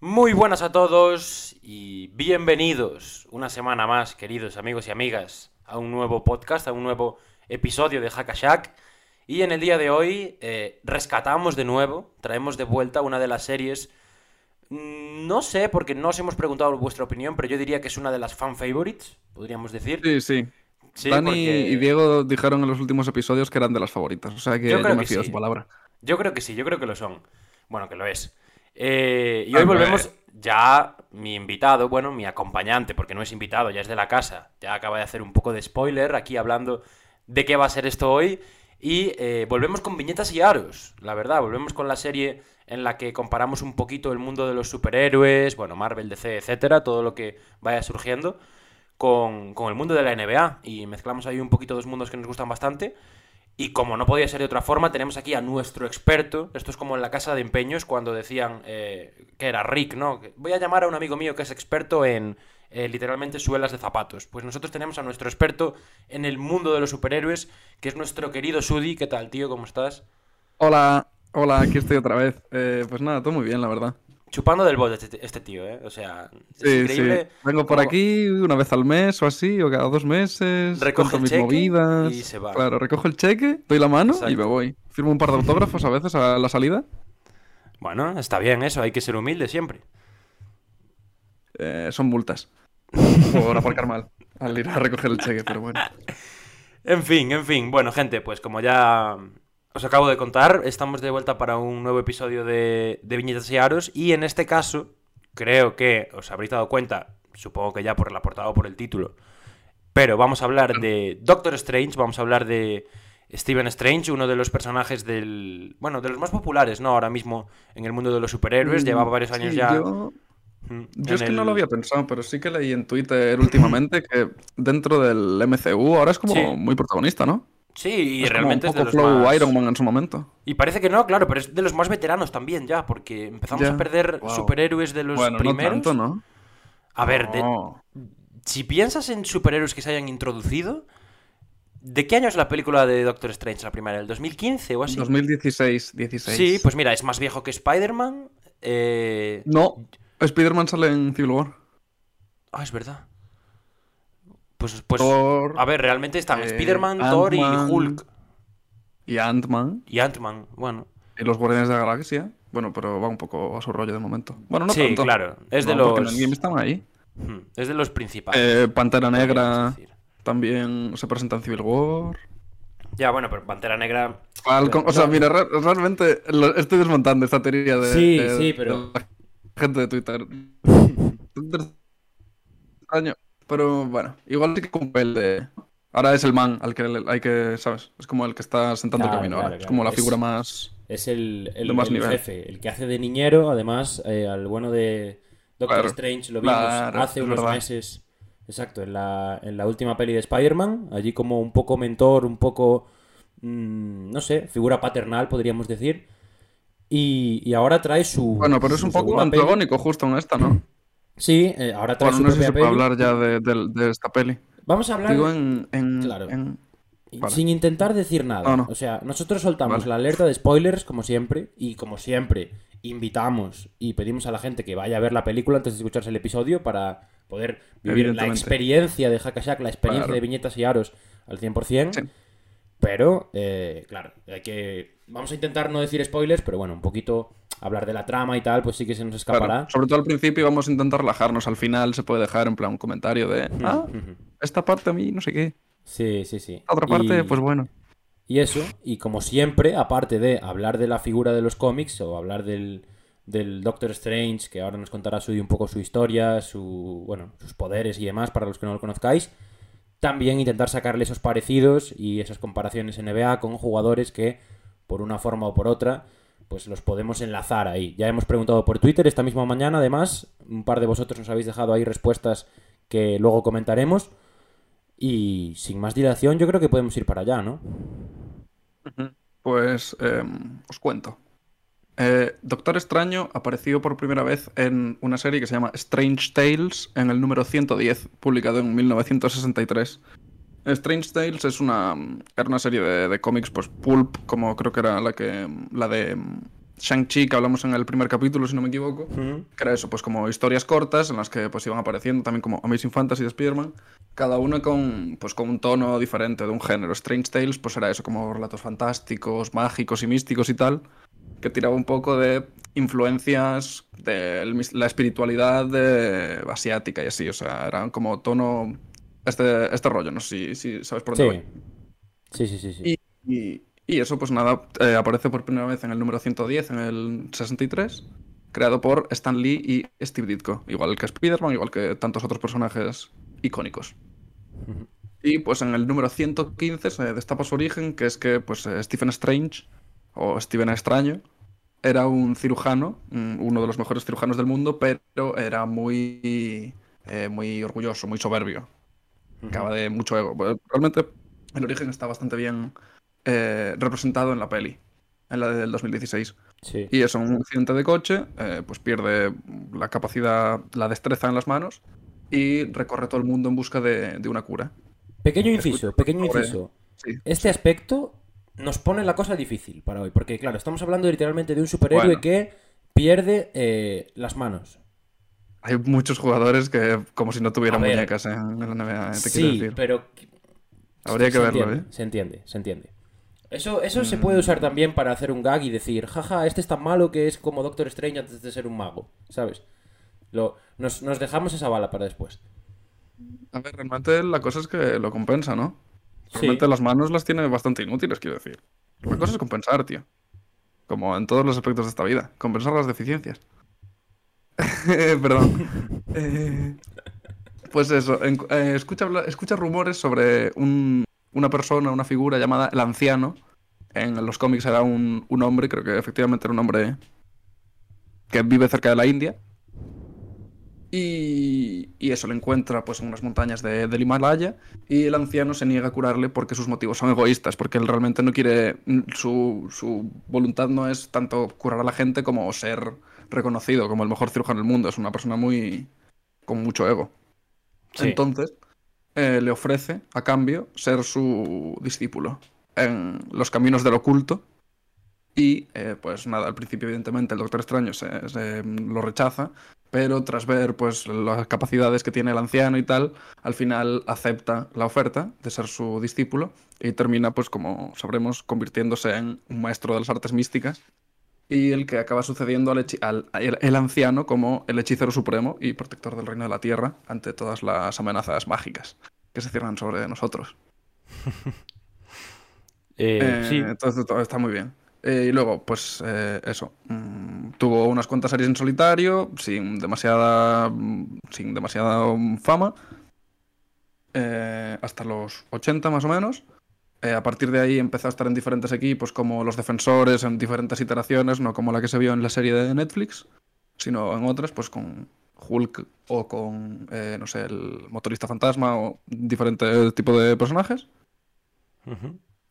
Muy buenas a todos y bienvenidos una semana más, queridos amigos y amigas, a un nuevo podcast, a un nuevo episodio de Hackashack. Y en el día de hoy eh, rescatamos de nuevo, traemos de vuelta una de las series. mm, No sé, porque no os hemos preguntado vuestra opinión, pero yo diría que es una de las fan favorites, podríamos decir. Sí, sí. Sí, Dani porque- y Diego dijeron en los últimos episodios que eran de las favoritas. O sea que Yo me que fío sí. su palabra. Yo creo que sí, yo creo que lo son. Bueno, que lo es. Eh, y hoy volvemos ya mi invitado, bueno, mi acompañante, porque no es invitado, ya es de la casa. Ya acaba de hacer un poco de spoiler aquí hablando de qué va a ser esto hoy. Y eh, volvemos con viñetas y aros, la verdad. Volvemos con la serie en la que comparamos un poquito el mundo de los superhéroes, bueno, Marvel, DC, etcétera, todo lo que vaya surgiendo, con, con el mundo de la NBA. Y mezclamos ahí un poquito dos mundos que nos gustan bastante. Y como no podía ser de otra forma, tenemos aquí a nuestro experto. Esto es como en la casa de empeños cuando decían eh, que era Rick, ¿no? Voy a llamar a un amigo mío que es experto en eh, literalmente suelas de zapatos. Pues nosotros tenemos a nuestro experto en el mundo de los superhéroes, que es nuestro querido Sudi. ¿Qué tal, tío? ¿Cómo estás? Hola, hola, aquí estoy otra vez. Eh, pues nada, todo muy bien, la verdad. Chupando del bot este, este tío, ¿eh? O sea, es Sí, increíble. sí. Vengo por aquí una vez al mes o así, o cada dos meses. El mis movidas. y se va. Claro, recojo el cheque, doy la mano Exacto. y me voy. Firmo un par de autógrafos a veces a la salida. Bueno, está bien eso, hay que ser humilde siempre. Eh, son multas. Por aparcar mal. Al ir a recoger el cheque, pero bueno. En fin, en fin. Bueno, gente, pues como ya os acabo de contar, estamos de vuelta para un nuevo episodio de, de Viñetas y Aros. Y en este caso, creo que os habréis dado cuenta, supongo que ya por la portada o por el título, pero vamos a hablar de Doctor Strange, vamos a hablar de Stephen Strange, uno de los personajes del. Bueno, de los más populares, ¿no? Ahora mismo en el mundo de los superhéroes. Llevaba varios años Mm, Sí, ya. Yo, mm, Yo es que no lo había pensado, pero sí que leí en Twitter últimamente que dentro del MCU ahora es como Sí. muy protagonista, ¿no? Sí, y es como realmente es de los flow más... Iron Man en su momento. Y parece que no, claro, pero es de los más veteranos también ya, porque empezamos a perder Wow. superhéroes de los bueno, primeros. no tanto, ¿no? A ver, de- si piensas en superhéroes que se hayan introducido, ¿de qué año es la película de Doctor Strange, la primera? ¿El 2015 o así? 2016, 16. Sí, pues mira, es más viejo que Spider-Man. eh, No, Spider-Man sale en Civil War. Ah, es verdad. Pues, pues Thor a ver, realmente están eh, Spider-Man, Thor y. Hulk y Ant-Man y Ant-Man. Bueno, y los Guardianes de la Galaxia. Bueno, pero va un poco a su rollo de momento. Bueno, no Sí, tanto. claro, es de No, porque los- en Endgame están ahí. hmm, es de los principales. Eh, Pantera Negra también se presenta en Civil War. Ya, bueno, pero Pantera Negra. Falcon- o sea, mira, re- realmente lo- estoy desmontando esta teoría de, Sí, de- sí, de pero- la gente de Twitter. Extraño, pero bueno, igual sí que cumple el de... Ahora es el man al que le- hay que, ¿sabes? Es como el que está sentando Claro, el camino claro, ahora. Es como la Es- figura más... Es el, el, más el nivel. jefe, el que hace de niñero, además, eh, al bueno de Doctor Strange lo vimos hace unos verdad. meses, exacto, en la, en la última peli de Spider-Man, allí como un poco mentor, un poco, mm, no sé, figura paternal, podríamos decir, y, y ahora trae su... Bueno, pero es un poco peli. antagónico justo en esta, ¿no? Sí, eh, ahora trae Bueno, su no sé si peli. hablar ya de, de- de esta peli. Vamos a hablar... Digo en... en- Claro. en- Vale. Sin intentar decir nada. No, no. O sea, nosotros soltamos Vale. la alerta de spoilers, como siempre, y como siempre, invitamos y pedimos a la gente que vaya a ver la película antes de escucharse el episodio para poder vivir la experiencia de Hackashack, la experiencia Claro. de viñetas y aros al 100%. Sí. Pero, eh, claro, hay que. Vamos a intentar no decir spoilers, pero bueno, un poquito hablar de la trama y tal, pues sí que se nos claro, escapará. Sobre todo al principio vamos a intentar relajarnos. Al final se puede dejar en plan un comentario de... Ah, esta parte a mí no sé qué. Sí, sí, sí. La otra parte, Y- pues bueno. Y eso, y como siempre, aparte de hablar de la figura de los cómics o hablar del, del Doctor Strange, que ahora nos contará Sudi un poco su historia, su, bueno, sus poderes y demás, para los que no lo conozcáis, también intentar sacarle esos parecidos y esas comparaciones NBA con jugadores que, por una forma o por otra, pues los podemos enlazar ahí. Ya hemos preguntado por Twitter esta misma mañana, además, un par de vosotros nos habéis dejado ahí respuestas que luego comentaremos. Y sin más dilación, yo creo que podemos ir para allá, ¿no? Pues em, os cuento. Eh, Doctor Extraño apareció por primera vez en una serie que se llama Strange Tales en el número 110, publicado en 1963. Strange Tales es una, era una serie de, de cómics, pues pulp, como creo que era la que la de Shang-Chi que hablamos en el primer capítulo, si no me equivoco. Que era eso, pues como historias cortas en las que pues iban apareciendo también como Amazing Fantasy de Spider-Man, cada una con, pues, con un tono diferente de un género. Strange Tales pues era eso, como relatos fantásticos, mágicos y místicos y tal, que tiraba un poco de influencias de la espiritualidad de- asiática y así, o sea, eran como tono... Este, este rollo, no sé si, si sabes por dónde Sí. voy. Sí, sí, sí. sí. Y, y- y eso, pues nada, eh, aparece por primera vez en el número 110, en el 63, creado por Stan Lee y Steve Ditko, igual que Spider-Man, igual que tantos otros personajes icónicos. Y pues en el número 115 se destapa su origen, que es que pues eh, Stephen Strange, o Stephen Extraño, era un cirujano, uno de los mejores cirujanos del mundo, pero era muy, eh, muy orgulloso, muy soberbio. Acaba de mucho ego. Realmente el origen está bastante bien eh, representado en la peli, en la del 2016. Sí. Y eso, un accidente de coche, eh, pues pierde la capacidad, la destreza en las manos y recorre todo el mundo en busca de, de una cura. Pequeño inciso, pequeño inciso. Sí. Este aspecto nos pone la cosa difícil para hoy, porque claro, estamos hablando literalmente de un superhéroe Bueno. que pierde eh, las manos. Hay muchos jugadores que como si no tuvieran ver. muñecas en la NBA, te quiero Sí, decir. pero Habría que se verlo, entiende, ¿eh? Se entiende, se entiende. Eso, eso se puede usar también para hacer un gag y decir, jaja, este es tan malo que es como Doctor Strange antes de ser un mago, ¿sabes? Lo, nos, nos dejamos esa bala para después. A ver, realmente la cosa es que lo compensa, ¿no? Sí. Realmente las manos las tiene bastante inútiles, quiero decir. La cosa es compensar, tío. Como en todos los aspectos de esta vida. Compensar las deficiencias. Perdón. Eh, pues eso, eh, escucha, escucha rumores sobre un- una persona, una figura llamada el anciano. En los cómics era un, un hombre, creo que efectivamente era un hombre que vive cerca de la India. Y, y eso, lo encuentra pues en unas montañas de- del Himalaya y el anciano se niega a curarle porque sus motivos son egoístas, porque él realmente no quiere, su, su voluntad no es tanto curar a la gente como ser reconocido como el mejor cirujano del mundo, es una persona muy con mucho ego. Sí. Entonces, eh, le ofrece a cambio ser su discípulo en los caminos del oculto. Y eh, pues nada, al principio evidentemente el Doctor Extraño se, se, lo rechaza, pero tras ver pues las capacidades que tiene el anciano y tal, al final acepta la oferta de ser su discípulo y termina pues como sabremos convirtiéndose en un maestro de las artes místicas y el que acaba sucediendo al, el, el anciano como el hechicero supremo y protector del reino de la tierra ante todas las amenazas mágicas que se cierran sobre nosotros. Eh, Eh, sí, Entonces todo está muy bien. Eh, y luego, pues eso. mm, tuvo unas cuantas series en solitario, sin demasiada. mm, sin demasiada fama. eh, hasta los 80 más o menos. Eh, a partir de ahí empezó a estar en diferentes equipos, como los defensores, en diferentes iteraciones, no como la que se vio en la serie de Netflix, sino en otras, pues con Hulk o con, eh, no sé, el motorista fantasma o diferente tipo de personajes.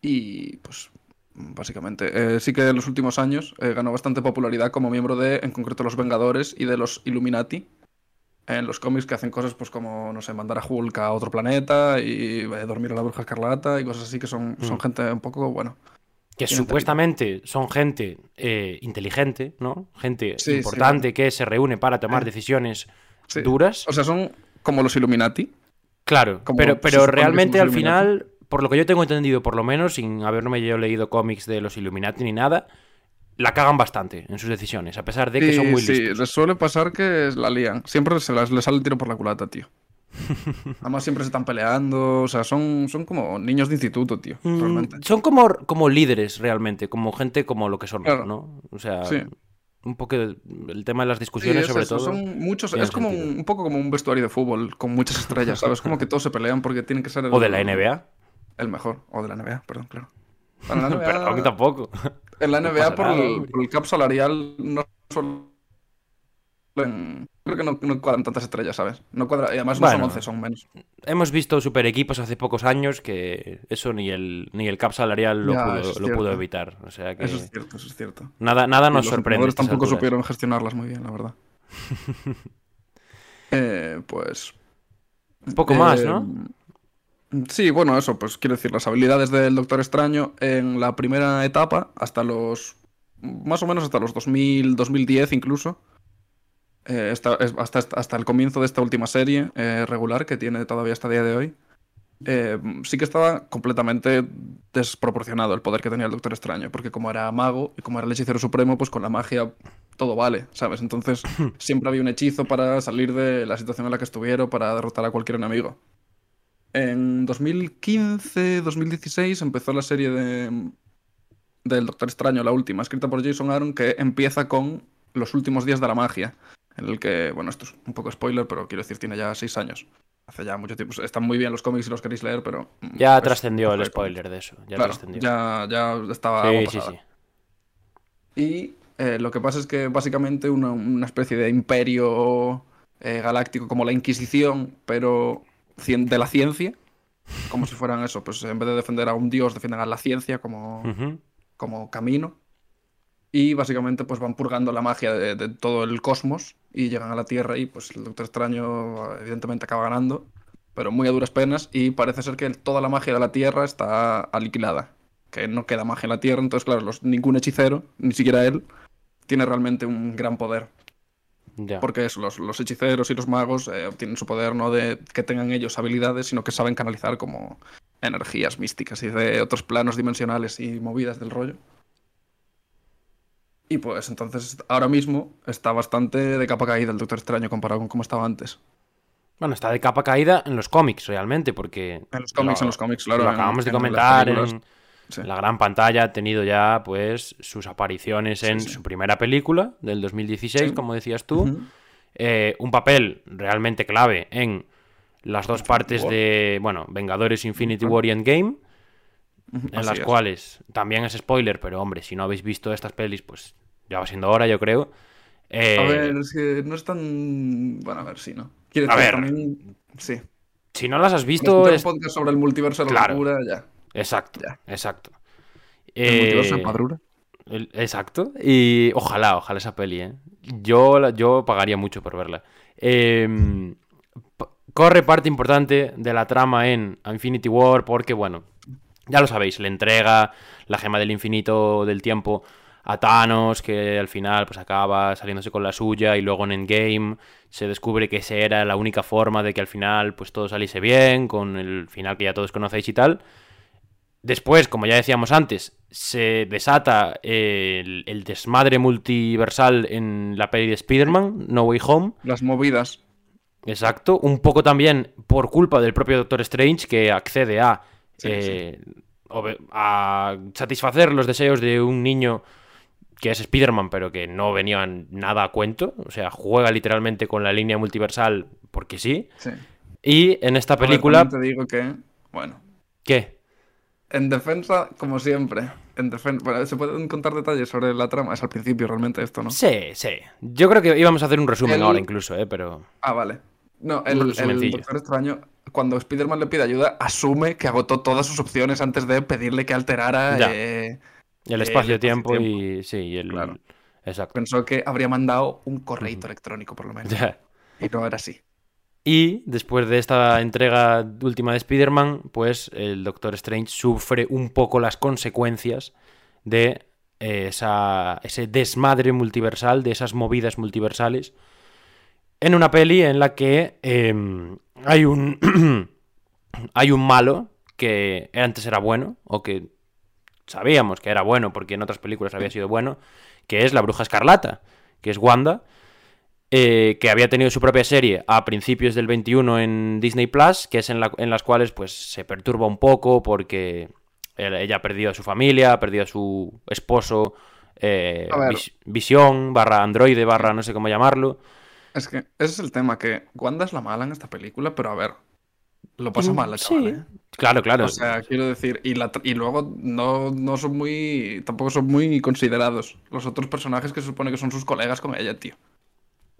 Y pues básicamente, eh, sí que en los últimos años eh, ganó bastante popularidad como miembro de, en concreto, los Vengadores y de los Illuminati. En los cómics que hacen cosas pues como, no sé, mandar a Hulk a otro planeta y eh, dormir a la bruja escarlata y cosas así que son, son Mm. gente un poco, bueno. que supuestamente son gente eh, inteligente, ¿no? Gente Sí, sí. importante que se reúne para tomar Eh, decisiones sí. duras. O sea, son como los Illuminati. Claro, Como pero, pero realmente al final, por lo que yo tengo entendido, por lo menos, sin haberme yo leído cómics de los Illuminati ni nada, la cagan bastante en sus decisiones, a pesar de que Sí, son muy sí, listos. les suele pasar que la lían. Siempre se las, les sale el tiro por la culata, tío. Además siempre se están peleando, o sea, son, son como niños de instituto, tío, Mm. Son como, como líderes realmente, como gente como lo que son, Claro. ¿no? O sea, Sí. un poco el el tema de las Sí, discusiones, es sobre eso, todo. Son muchos, es como un, un poco como un vestuario de fútbol con muchas estrellas, ¿sabes? Como que todos se pelean porque tienen que ser el, O de la NBA. el mejor. O de la NBA, perdón, claro. Bueno, la NBA, Perdón, tampoco. En la NBA por, nada, el, hombre. por el cap salarial no suelen... Creo que no, no cuadran tantas estrellas, ¿sabes? No cuadra... Y además no son Bueno. 11, son menos. Hemos visto super equipos hace pocos años que eso ni el, ni el cap salarial lo, Ya, pudo, lo pudo evitar. O sea que Eso es cierto, eso es cierto. nada, nada Y nos los sorprende. tampoco alturas. supieron gestionarlas muy bien, la verdad. Eh, pues... Un poco más, eh, ¿no? Sí, bueno, eso, pues quiero decir, las habilidades del Doctor Extraño en la primera etapa, hasta los. más o menos hasta los 2000, 2010 incluso. eh, esta- es- hasta, hasta el comienzo de esta última serie eh, regular que tiene todavía hasta el día de hoy. eh, sí que estaba completamente desproporcionado el poder que tenía el Doctor Extraño, porque como era mago y como era el hechicero supremo, pues con la magia todo vale, ¿sabes? Entonces siempre había un hechizo para salir de la situación en la que estuviera o para derrotar a cualquier enemigo. En 2015, 2016 empezó la serie de del Doctor Extraño, la última, escrita por Jason Aaron, que empieza con los últimos días de la magia, en el que, bueno, esto es un poco spoiler, pero quiero decir, tiene ya seis años. Hace ya mucho tiempo. Están muy bien los cómics si los queréis leer, pero... mm, Ya pues, trascendió el spoiler de eso. Ya Claro, trascendió. ya, ya estaba... sí, sí, sí. Y eh, lo que pasa es que básicamente una, una especie de imperio eh, galáctico como la Inquisición, pero de la ciencia, como si fueran eso, pues en vez de defender a un dios, defienden a la ciencia como, como camino. Y básicamente pues van purgando la magia de, de todo el cosmos y llegan a la Tierra y pues el Doctor Extraño evidentemente acaba ganando, pero muy a duras penas y parece ser que toda la magia de la Tierra está aniquilada, que no queda magia en la Tierra, entonces claro, los, ningún hechicero, ni siquiera él, tiene realmente un gran poder. Porque eso, los, los hechiceros y los magos eh, obtienen su poder no de que tengan ellos habilidades, sino que saben canalizar como energías místicas y de otros planos dimensionales y movidas del rollo. Y pues entonces ahora mismo está bastante de capa caída el Doctor Extraño comparado con cómo estaba antes. Bueno, está de capa caída en los cómics, realmente, porque. En los cómics, lo- en los cómics, claro. Lo acabamos de en comentar en Sí. la gran pantalla. Ha tenido ya, pues, sus apariciones en su primera película del 2016, Sí. como decías tú. Eh, un papel realmente clave en las dos partes War. de, bueno, Vengadores Infinity. War y Endgame, en así las es. cuales también es spoiler, pero hombre, si no habéis visto estas pelis, pues ya va siendo hora, yo creo. Eh, A ver, es que no es tan... Bueno, a ver, sí, ¿no? Quiero A ver. también... Sí. si no las has visto, es... un podcast sobre el multiverso de la Claro. locura, ya. Exacto, Ya. exacto. El Eh, Padrura. El- Exacto. Y ojalá, ojalá esa peli, ¿eh? Yo, yo pagaría mucho por verla. Eh, p- corre parte importante de la trama en Infinity War porque, bueno, ya lo sabéis, le entrega la gema del infinito del tiempo a Thanos, que al final pues acaba saliéndose con la suya y luego en Endgame se descubre que esa era la única forma de que al final pues todo saliese bien, con el final que ya todos conocéis y tal. Después, como ya decíamos antes, se desata el, el desmadre multiversal en la peli de Spider-Man, No Way Home. Las movidas. Exacto. Un poco también por culpa del propio Doctor Strange, que accede a, Sí, eh, a satisfacer los deseos de un niño que es Spider-Man, pero que no venía nada a cuento. O sea, juega literalmente con la línea multiversal porque sí. Sí. Y en esta ver, película... te digo que, bueno, ¿Qué? En defensa, como siempre, en defensa, bueno, se pueden contar detalles sobre la trama, es al principio realmente esto, ¿no? Sí, sí. Yo creo que íbamos a hacer un resumen El- ahora incluso, ¿eh? Pero... Ah, vale. No, el, el. Doctor Extraño, cuando Spider-Man le pide ayuda, asume que agotó todas sus opciones antes de pedirle que alterara. Eh, El espacio-tiempo y... Sí, y el... Claro. Exacto. pensó que habría mandado un correo electrónico, por lo menos. Ya. Y no era así. Y después de esta entrega última de Spider-Man, pues el Doctor Strange sufre un poco las consecuencias de eh, esa, ese desmadre multiversal, de esas movidas multiversales, en una peli en la que eh, hay un hay un malo que antes era bueno, o que sabíamos que era bueno porque en otras películas había sido bueno, que es la Bruja Escarlata, que es Wanda, eh, que había tenido su propia serie a principios del 21 en Disney Plus, que es en, la- en las cuales pues se perturba un poco porque ella ha perdido a su familia, ha perdido a su esposo, eh, vis- visión, barra androide, barra no sé cómo llamarlo. Es que ese es el tema, que Wanda es la mala en esta película, pero a ver. lo pasa mal la Sí. chavala, ¿eh? Claro, claro. O sea, quiero decir, y, la tra- y luego no, no son muy. tampoco son muy considerados los otros personajes que se supone que son sus colegas con ella, tío.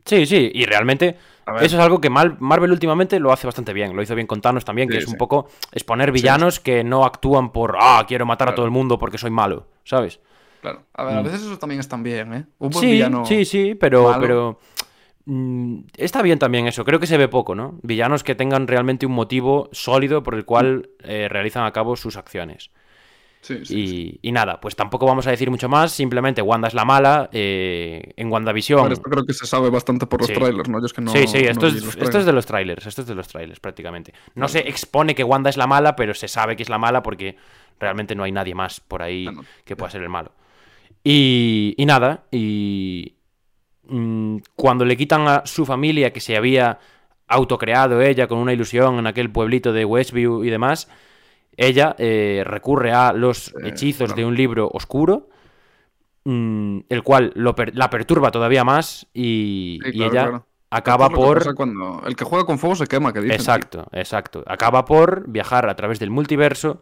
Sí, sí, y realmente eso es algo que Marvel últimamente lo hace bastante bien. Lo hizo bien con Thanos también, que Sí, es un poco exponer villanos que no actúan por, ah, quiero matar a todo el mundo porque soy malo, ¿sabes? Claro. A ver, a veces eso también están bien, ¿eh? Un buen Mm. Sí, villano. sí, sí, pero, malo. pero mm, está bien también eso. Creo que se ve poco, ¿no? Villanos que tengan realmente un motivo sólido por el cual eh, realizan a cabo sus acciones. Sí, sí, sí. Y, nada, pues tampoco vamos a decir mucho más. Simplemente Wanda es la mala. eh, en WandaVision. Bueno, esto creo que se sabe bastante por los trailers, ¿no? Yo es que no. sí, sí, esto, es, esto es de los trailers, esto es de los trailers prácticamente. No se expone que Wanda es la mala, pero se sabe que es la mala porque realmente no hay nadie más por ahí Ah, no. que pueda ser el malo. Y, y nada, y mm, cuando le quitan a su familia que se había autocreado ella con una ilusión en aquel pueblito de Westview y demás, ella eh, recurre a los hechizos de un libro oscuro, mm, el cual lo per- la perturba todavía más y, Sí, y claro, ella claro. acaba que por... cuando el que juega con fuego se quema, que dicen. tío. Exacto, exacto. Acaba por viajar a través del multiverso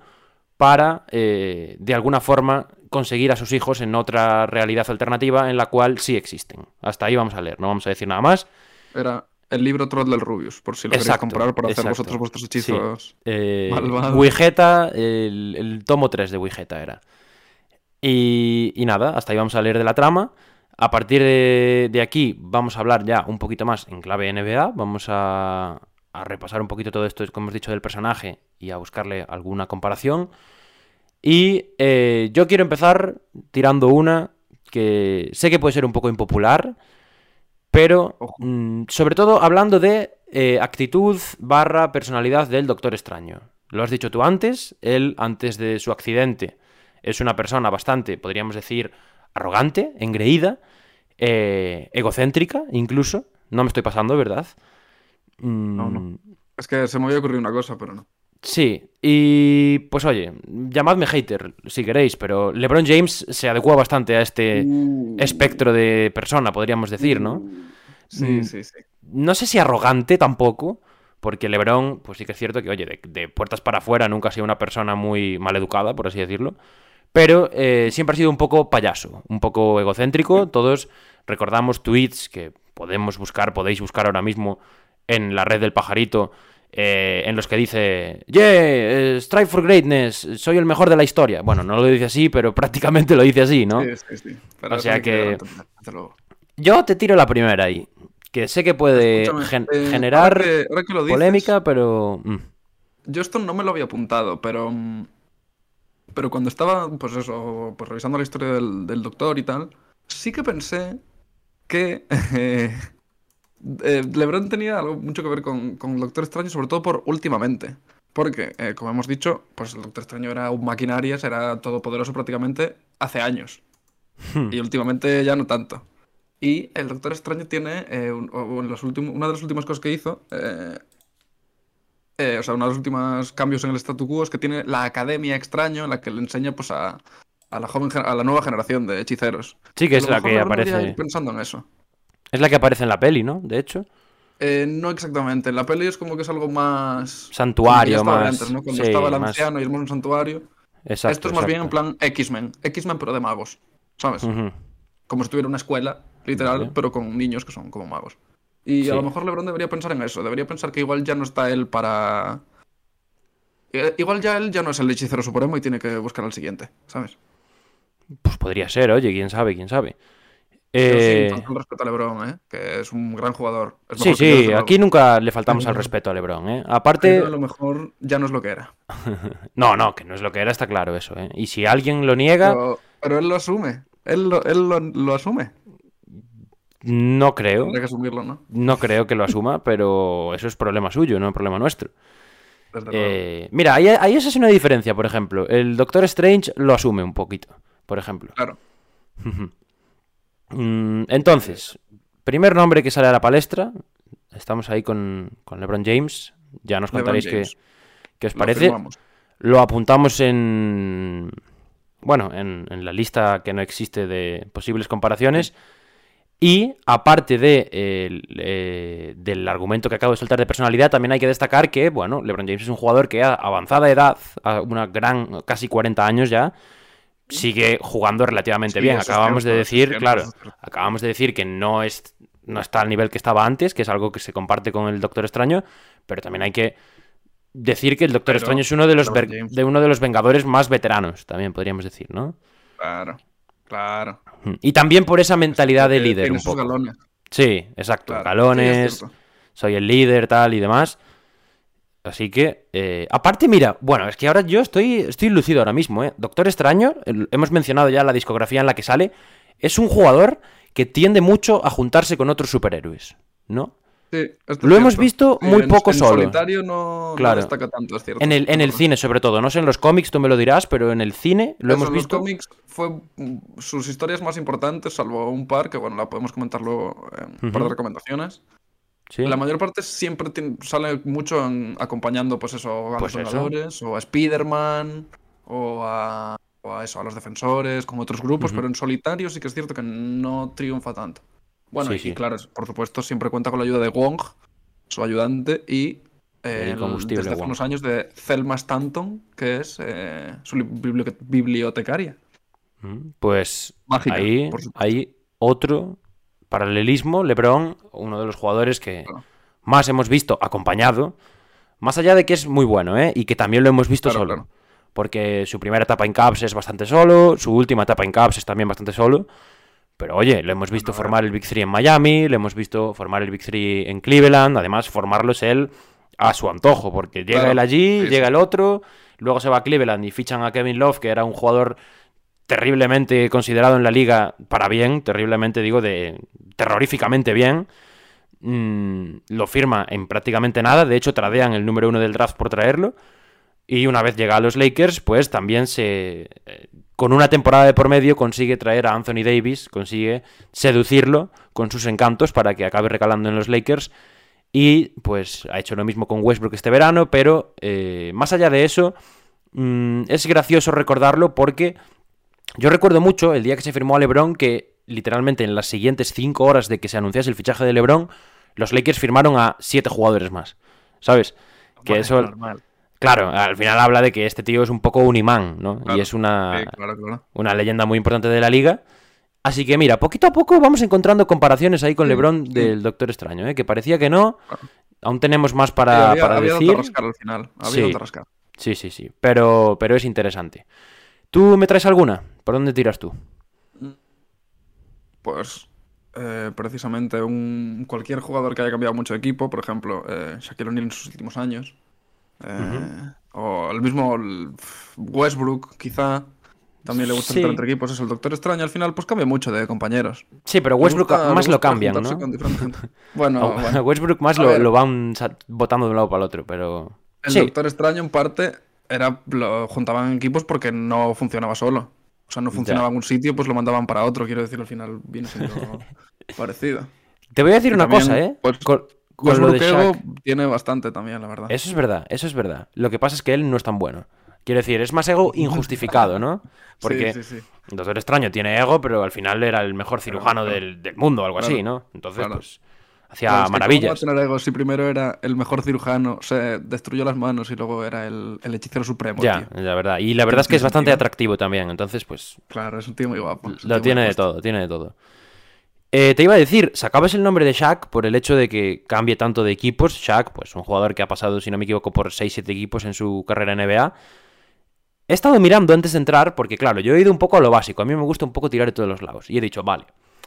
para, eh, de alguna forma, conseguir a sus hijos en otra realidad alternativa en la cual sí existen. Hasta ahí vamos a leer, no vamos a decir nada más. Era el libro Troll del Rubius, por si lo queréis Exacto, comprar para hacer vosotros vuestros hechizos. Eh. Wigeta, el, el tomo 3 de Wigeta era. Y, y nada, hasta ahí vamos a leer de la trama. A partir de, de aquí vamos a hablar ya un poquito más en clave NBA. Vamos a, a repasar un poquito todo esto que hemos dicho del personaje y a buscarle alguna comparación. Y eh, yo quiero empezar tirando una que sé que puede ser un poco impopular, pero mm, sobre todo hablando de eh, actitud barra personalidad del Doctor Extraño. Lo has dicho tú antes, él antes de su accidente es una persona bastante, podríamos decir, arrogante, engreída, eh, egocéntrica incluso. No me estoy pasando, ¿verdad? Mm, No, no. Es que se me había ocurrido una cosa, pero no. Sí, y pues oye, llamadme hater si queréis, pero LeBron James se adecua bastante a este Uh. espectro de persona, podríamos decir, ¿no? Sí, Mm. sí, sí. No sé si arrogante tampoco, porque LeBron, pues sí que es cierto que, oye, de, de puertas para afuera nunca ha sido una persona muy mal educada, por así decirlo, pero eh, siempre ha sido un poco payaso, un poco egocéntrico. Todos recordamos tweets que podemos buscar, podéis buscar ahora mismo en la red del pajarito, eh, en los que dice, yeah, eh, strive for greatness, soy el mejor de la historia. Bueno, no lo dice así, pero prácticamente lo dice así, ¿no? Sí, sí, sí. O sea que-. Yo te tiro la primera ahí, que sé que puede gen- eh, generar ahora que- ahora que lo dices, polémica, pero... mm. Yo esto no me lo había apuntado, pero. mm, Pero cuando estaba, pues eso, pues revisando la historia del, del doctor y tal, sí que pensé que. eh, eh, LeBron tenía algo mucho que ver con, con el Doctor Extraño, sobre todo por últimamente. Porque, eh, como hemos dicho, pues el Doctor Extraño era un maquinarias, era todopoderoso prácticamente hace años. Hmm. Y últimamente ya no tanto. Y el Doctor Extraño tiene, eh, un- los últimos, una de las últimas cosas que hizo, eh, eh, o sea, uno de los últimos cambios en el statu quo es que tiene la Academia Extraño, en la que le enseña pues a, a la joven, a la nueva generación de hechiceros. Sí, que es la que aparece... pensando en eso. Es la que aparece en la peli, ¿no? De hecho. Eh, no exactamente. En la peli es como que es algo más. Santuario, más- antes, ¿no? Cuando sí, estaba el más- anciano y el un santuario. Exacto, Esto es más bien en plan X-Men. X-Men, pero de magos. ¿Sabes? Como si tuviera una escuela, literal, Vale. pero con niños que son como magos. Y Sí. a lo mejor LeBron debería pensar en eso. Debería pensar que igual ya no está él para. Eh, Igual ya él ya no es el hechicero supremo y tiene que buscar al siguiente, ¿sabes? Pues podría ser, oye, quién sabe, quién sabe. Eh, sí, respeto a LeBron, ¿eh? Que es un gran jugador. Es Sí, sí, aquí nunca le faltamos al respeto a LeBron, ¿eh? Aparte, Pero a lo mejor ya no es lo que era. no, no, que no es lo que era, está claro eso, ¿eh? Y si alguien lo niega, Pero, pero él lo asume. Él lo, él lo, lo asume. No creo, Tendrá que asumirlo, ¿no? no creo que lo asuma, pero eso es problema suyo, no es problema nuestro. Eh, mira, ahí, ahí esa es una diferencia, por ejemplo. El Doctor Strange lo asume un poquito, por ejemplo. Claro. Mm, Entonces, primer nombre que sale a la palestra. Estamos ahí con, con LeBron James. Ya nos contaréis qué, qué os parece. Lo apuntamos en. Bueno, en, en la lista que no existe de posibles comparaciones. Y aparte de, el, eh, del argumento que acabo de soltar de personalidad, también hay que destacar que, bueno, LeBron James es un jugador que a avanzada edad, a una gran, casi 40 años ya, sigue jugando relativamente Sí, bien. Acabamos de decir, claro, acabamos de decir que no es no está al nivel que estaba antes, que es algo que se comparte con el Doctor Extraño, pero también hay que decir que el Doctor Pero Extraño es uno de los de uno de los Vengadores más veteranos, también podríamos decir, ¿no? Claro, claro. Y también por esa mentalidad de líder tiene un sus poco. galones. Sí, exacto. Claro. Galones, Sí, soy el líder, tal y demás. Así que, eh, aparte, mira, bueno, es que ahora yo estoy, estoy lucido ahora mismo, ¿eh? Doctor Extraño, el- hemos mencionado ya la discografía en la que sale, es un jugador que tiende mucho a juntarse con otros superhéroes, ¿no? Sí, Lo hemos visto muy en- poco en solo. solitario no, no Claro. destaca tanto, es cierto. En el, en el cine, sobre todo, no sé en los cómics, tú me lo dirás, pero en el cine lo Eso, hemos en visto. Los cómics fue mm, sus historias más importantes, salvo un par, que bueno, la podemos comentar luego en un par de recomendaciones. Sí. La mayor parte siempre tiene- sale mucho en- acompañando, pues eso, a Pues los eso. Vengadores, o a Spider-Man, o a, o a eso, a los defensores, con otros grupos, pero en solitario sí que es cierto que no triunfa tanto. Bueno, Sí, y, sí. claro, por supuesto, siempre cuenta con la ayuda de Wong, su ayudante, y eh, El desde hace Wong. unos años de Thelma Stanton, que es eh, su li- biblio- bibliotecaria. Mm, Pues Mágica, ahí hay otro paralelismo. LeBron, uno de los jugadores que Claro. más hemos visto acompañado, más allá de que es muy bueno, ¿eh? y que también lo hemos visto Claro, solo. claro. Porque su primera etapa en Cavs es bastante solo, su última etapa en Cavs es también bastante solo. Pero oye, lo hemos visto formar el Big Three en Miami, lo hemos visto formar el Big Three en Cleveland, además formarlos él a su antojo, porque llega Claro, él allí, sí, llega el otro, luego se va a Cleveland y fichan a Kevin Love, que era un jugador terriblemente considerado en la liga para bien, terriblemente digo, de terroríficamente bien. Mm, lo firma en prácticamente nada, de hecho tradean el número uno del draft por traerlo. Y una vez llega a los Lakers, pues también se. eh, Con una temporada de por medio consigue traer a Anthony Davis, consigue seducirlo con sus encantos para que acabe recalando en los Lakers. Y pues ha hecho lo mismo con Westbrook este verano, pero eh, más allá de eso, mm, es gracioso recordarlo porque yo recuerdo mucho el día que se firmó a LeBron que literalmente en las siguientes cinco horas de que se anunciase el fichaje de LeBron, los Lakers firmaron a siete jugadores más. ¿Sabes? Que eso, normal. Claro, al final habla de que este tío es un poco un imán, ¿no? Claro, Y es una, Sí, claro, claro. una leyenda muy importante de la liga. Así que mira, poquito a poco vamos encontrando comparaciones ahí con Sí, LeBron sí. del Doctor Extraño, ¿eh? que parecía que no. Aún tenemos más Sí, para, había, para había decir. rascar al final. Había Sí. rascar. Sí, sí, sí. Pero, pero es interesante. ¿Tú me traes alguna? ¿Por dónde tiras tú? Pues eh, precisamente un cualquier jugador que haya cambiado mucho de equipo, por ejemplo, eh, Shaquille O'Neal en sus últimos años, eh, o el mismo Westbrook, quizá. También le gusta Sí. estar entre equipos, es el Doctor Extraño. Al final, pues cambia mucho de compañeros. Sí, pero Westbrook gusta- más lo cambian, ¿no? Bueno, bueno, Westbrook más lo, lo van botando de un lado para el otro, pero... el sí, Doctor Extraño en parte era lo juntaban equipos porque no funcionaba solo. O sea, no funcionaba en un sitio, pues lo mandaban para otro. Quiero decir, al final viene siendo parecido. te voy a decir Y una también, cosa, ¿eh? pues, Con, con lo de Shaq. tiene bastante también, la verdad. Eso es verdad, eso es verdad. Lo que pasa es que él no es tan bueno. Quiero decir, es más ego injustificado, ¿no? Porque Sí, sí, sí. el Doctor Extraño tiene ego, pero al final era el mejor cirujano claro. del, del mundo algo así, ¿no? Entonces, claro. pues, hacía Claro, maravillas. ¿cómo va a tener ego si primero era el mejor cirujano, se destruyó las manos y luego era el, el hechicero supremo, Ya, tío? la verdad. Y la verdad es que es bastante atractivo también, entonces, pues, Claro, es un tío muy guapo. Lo tiene de todo, tiene de todo. Eh, te iba a decir, sacabas el nombre de Shaq por el hecho de que cambie tanto de equipos. Shaq, pues un jugador que ha pasado, si no me equivoco, por 6-7 equipos en su carrera en NBA. He estado mirando antes de entrar, porque claro, yo he ido un poco a lo básico. A mí me gusta un poco tirar de todos los lados. Y he dicho, vale.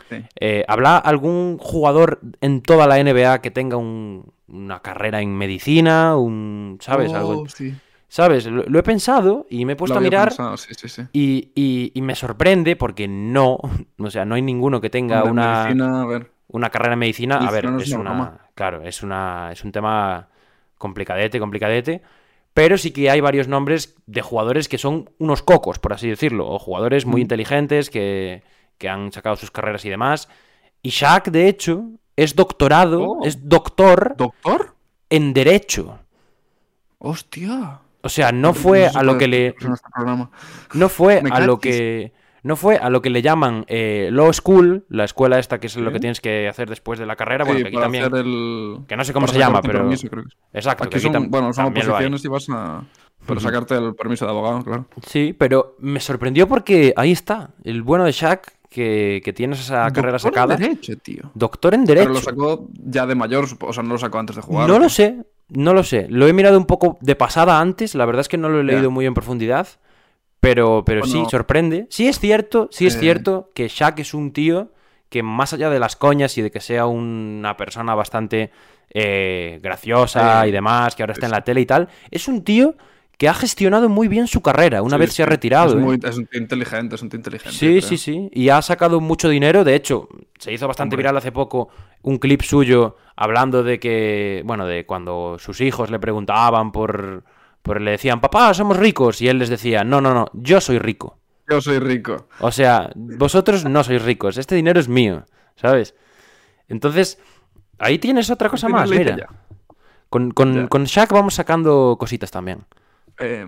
Sí. eh, ¿Habrá algún jugador en toda la NBA que tenga un- una carrera en medicina? Un, ¿Sabes? Oh, Algo, sí. ¿Sabes? Lo, lo he pensado y me he puesto Lo a mirar. pensado, sí, sí, sí. Y, y- y me sorprende porque no, o sea, no hay ninguno que tenga Hombre, una, medicina, a ver. una carrera en medicina. A ver, es una claro, es una, es un tema complicadete, complicadete. Pero sí que hay varios nombres de jugadores que son unos cocos, por así decirlo, o jugadores muy Mm. inteligentes que, que han sacado sus carreras y demás. Y Shaq, de hecho, es doctorado, Oh. es doctor ¿Doctor? en Derecho. ¡Hostia! O sea, no fue a lo que le. No fue a lo que No fue a lo que le llaman eh, Law School, la escuela esta que es lo que tienes que hacer después de la carrera. Sí, bueno, que aquí también. el... Que no sé cómo se llama, pero. permiso, creo que es. Exacto. que Aquí aquí son, tam- bueno, son oposiciones y vas a... Ujú. sacarte el permiso de abogado, claro. Sí, pero me sorprendió porque ahí está, el bueno de Shaq, que, que tiene esa carrera Doctor en sacada. Derecho, tío. Doctor en Derecho. Pero lo sacó ya de mayor, o sea, no lo sacó antes de jugar. No ¿o lo sé, no lo sé. Lo he mirado un poco de pasada antes, la verdad es que no lo he leído muy en profundidad, pero, pero sí, sorprende. Sí es cierto, sí es Eh. cierto que Shaq es un tío que más allá de las coñas y de que sea una persona bastante eh, graciosa y demás, que ahora está en la tele y tal, es un tío que ha gestionado muy bien su carrera una Sí, vez se ha retirado. Es, ¿eh? muy- es un tío inteligente, es un tío inteligente. Sí, creo. sí, sí. Y ha sacado mucho dinero. De hecho, se hizo bastante Hombre. viral hace poco un clip suyo hablando de que, bueno, de cuando sus hijos le preguntaban por, por le decían, papá, somos ricos. Y él les decía, no, no, no, yo soy rico. Yo soy rico. O sea, vosotros no sois ricos, este dinero es mío, ¿sabes? Entonces, ahí tienes otra cosa más, mira. Con, con, con Shaq vamos sacando cositas también. Eh,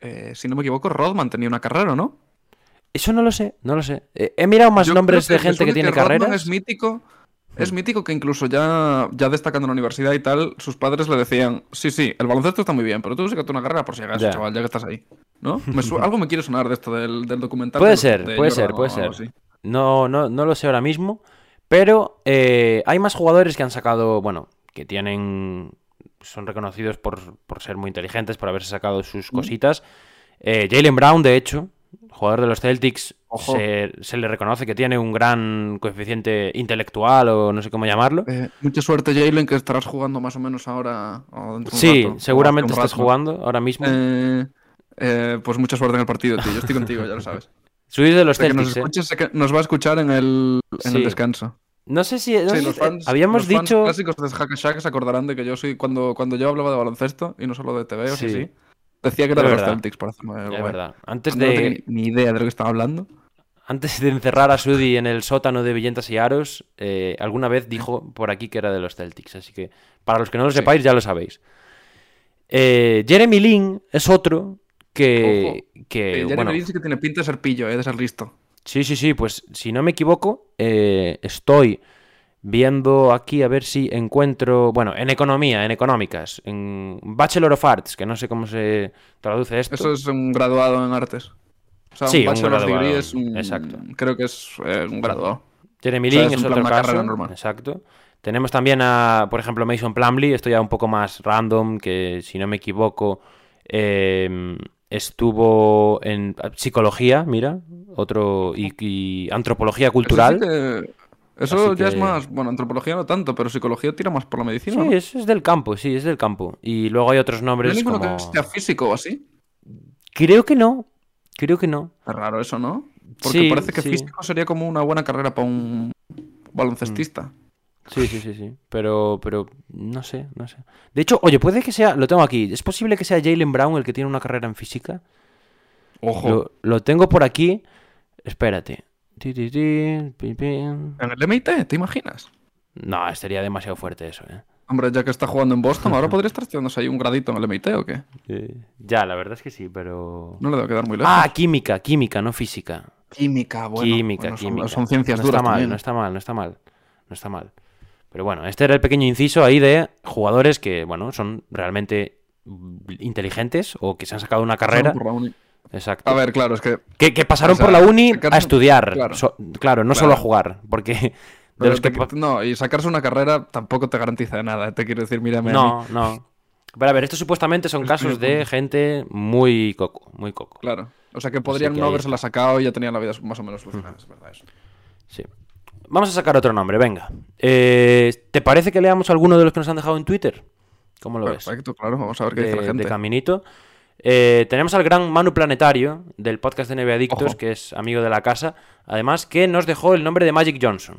eh, si no me equivoco, Rodman tenía una carrera, ¿no? Eso no lo sé, no lo sé. Eh, he mirado más Yo nombres de gente que tiene Rodman carreras. Es mítico. Es mítico que incluso ya, ya destacando en la universidad y tal, sus padres le decían, sí, sí, el baloncesto está muy bien, pero tú sácate una carrera por si acaso, chaval, ya que estás ahí. ¿No? Me algo me quiere sonar de esto del, del documental. Puede de ser, de puede Jordan ser, puede ser. así. No, no, no lo sé ahora mismo. Pero eh, hay más jugadores que han sacado, bueno, que tienen. Son reconocidos por, por ser muy inteligentes, por haberse sacado sus cositas. Eh, Jalen Brown, de hecho, jugador de los Celtics, se, se le reconoce que tiene un gran coeficiente intelectual o no sé cómo llamarlo. Eh, mucha suerte, Jalen, que estarás jugando más o menos ahora. o dentro de un Sí, rato, seguramente estás jugando ahora mismo. Eh, eh, pues mucha suerte en el partido, tío. Yo estoy contigo, ya lo sabes. Soy de los Sé que nos, Celtics, ¿eh? que nos va a escuchar en el, en Sí. el descanso. No sé si. no Sí, sé los si- habíamos los dicho. clásicos de Hack Shack se acordarán de que yo soy cuando, cuando yo hablaba de baloncesto y no solo de TV o Sí. sí, decía que era de los. Celtics para hacerme Es guay. verdad. Antes Cuando No de. tenía ni idea de lo que estaba hablando. Antes de encerrar a Sudi en el sótano de Villentas y Aros, eh, alguna vez dijo por aquí que era de los Celtics. Así que para los que no lo Sí. sepáis, ya lo sabéis. Eh, Jeremy Lin es otro que. que Eh, Jeremy bueno, Lin sí que tiene pinta de ser pillo, eh, de ser listo. Sí, sí, sí. Pues si no me equivoco, eh, estoy viendo aquí a ver si encuentro. Bueno, en economía, en económicas. En Bachelor of Arts, que no sé cómo se traduce esto. Eso es un graduado en artes. O sea, Sí, un un bachelor's graduado, degree es un... exacto. Creo que es eh, un graduado. Jeremy O sea, Lin es es plan otro caso. carrera normal. Exacto. Tenemos también a, por ejemplo, Mason Plumley, esto ya un poco más random, que si no me equivoco, eh, estuvo en psicología, mira, otro, y, y antropología cultural. Eso, sí que- eso Así ya es más... Bueno, antropología no tanto, pero psicología tira más por la medicina. Sí, ¿no? eso es del campo, sí, es del campo. Y luego hay otros ¿No nombres como... que sea físico o así? Creo que no, creo que no. Es raro eso, ¿no? Porque Sí, parece que sí. físico sería como una buena carrera para un baloncestista. Sí, sí, sí, sí. Pero, pero no sé, no sé. De hecho, oye, puede que sea, lo tengo aquí, ¿es posible que sea Jalen Brown el que tiene una carrera en física? Ojo. Lo, lo tengo por aquí. Espérate. Ti, ti, ti, pi, pi. ¿En el MIT? ¿Te imaginas? No, estaría demasiado fuerte eso, ¿eh? Hombre, ya que está jugando en Boston, ahora podría estar estudiándose ahí un gradito en el MIT o qué? Ya, la verdad es que sí, pero... No le debe quedar muy lejos. Ah, química, química, no física. química, bueno. química, bueno, son- química. Son, ciencias no duras está mal, también. no está mal, no está mal. No está mal. Pero bueno, este era el pequeño inciso ahí de jugadores que, bueno, son realmente inteligentes o que se han sacado una carrera. Por la uni. Exacto. A ver, claro, es que Que, que pasaron O sea, por la uni sacarse- a estudiar. claro. So- claro, no Claro. solo a jugar. Porque de los que te- no, y sacarse una carrera tampoco te garantiza nada. Te quiero decir, mírame. a mí. No, no. Pero a ver, estos supuestamente son casos de gente muy coco, muy coco. Claro. O sea que podrían que no ahí habérsela sacado y ya tenían la vida más o menos solucionada. Es verdad eso. Sí. Vamos a sacar otro nombre, venga. Eh, ¿Te parece que leamos alguno de los que nos han dejado en Twitter? ¿Cómo lo ves? Perfecto, claro. Vamos a ver qué dice la gente. de caminito. Eh, tenemos al gran Manu Planetario del podcast de Neve Adictos, Ojo. que es amigo de la casa. Además, que nos dejó el nombre de Magic Johnson.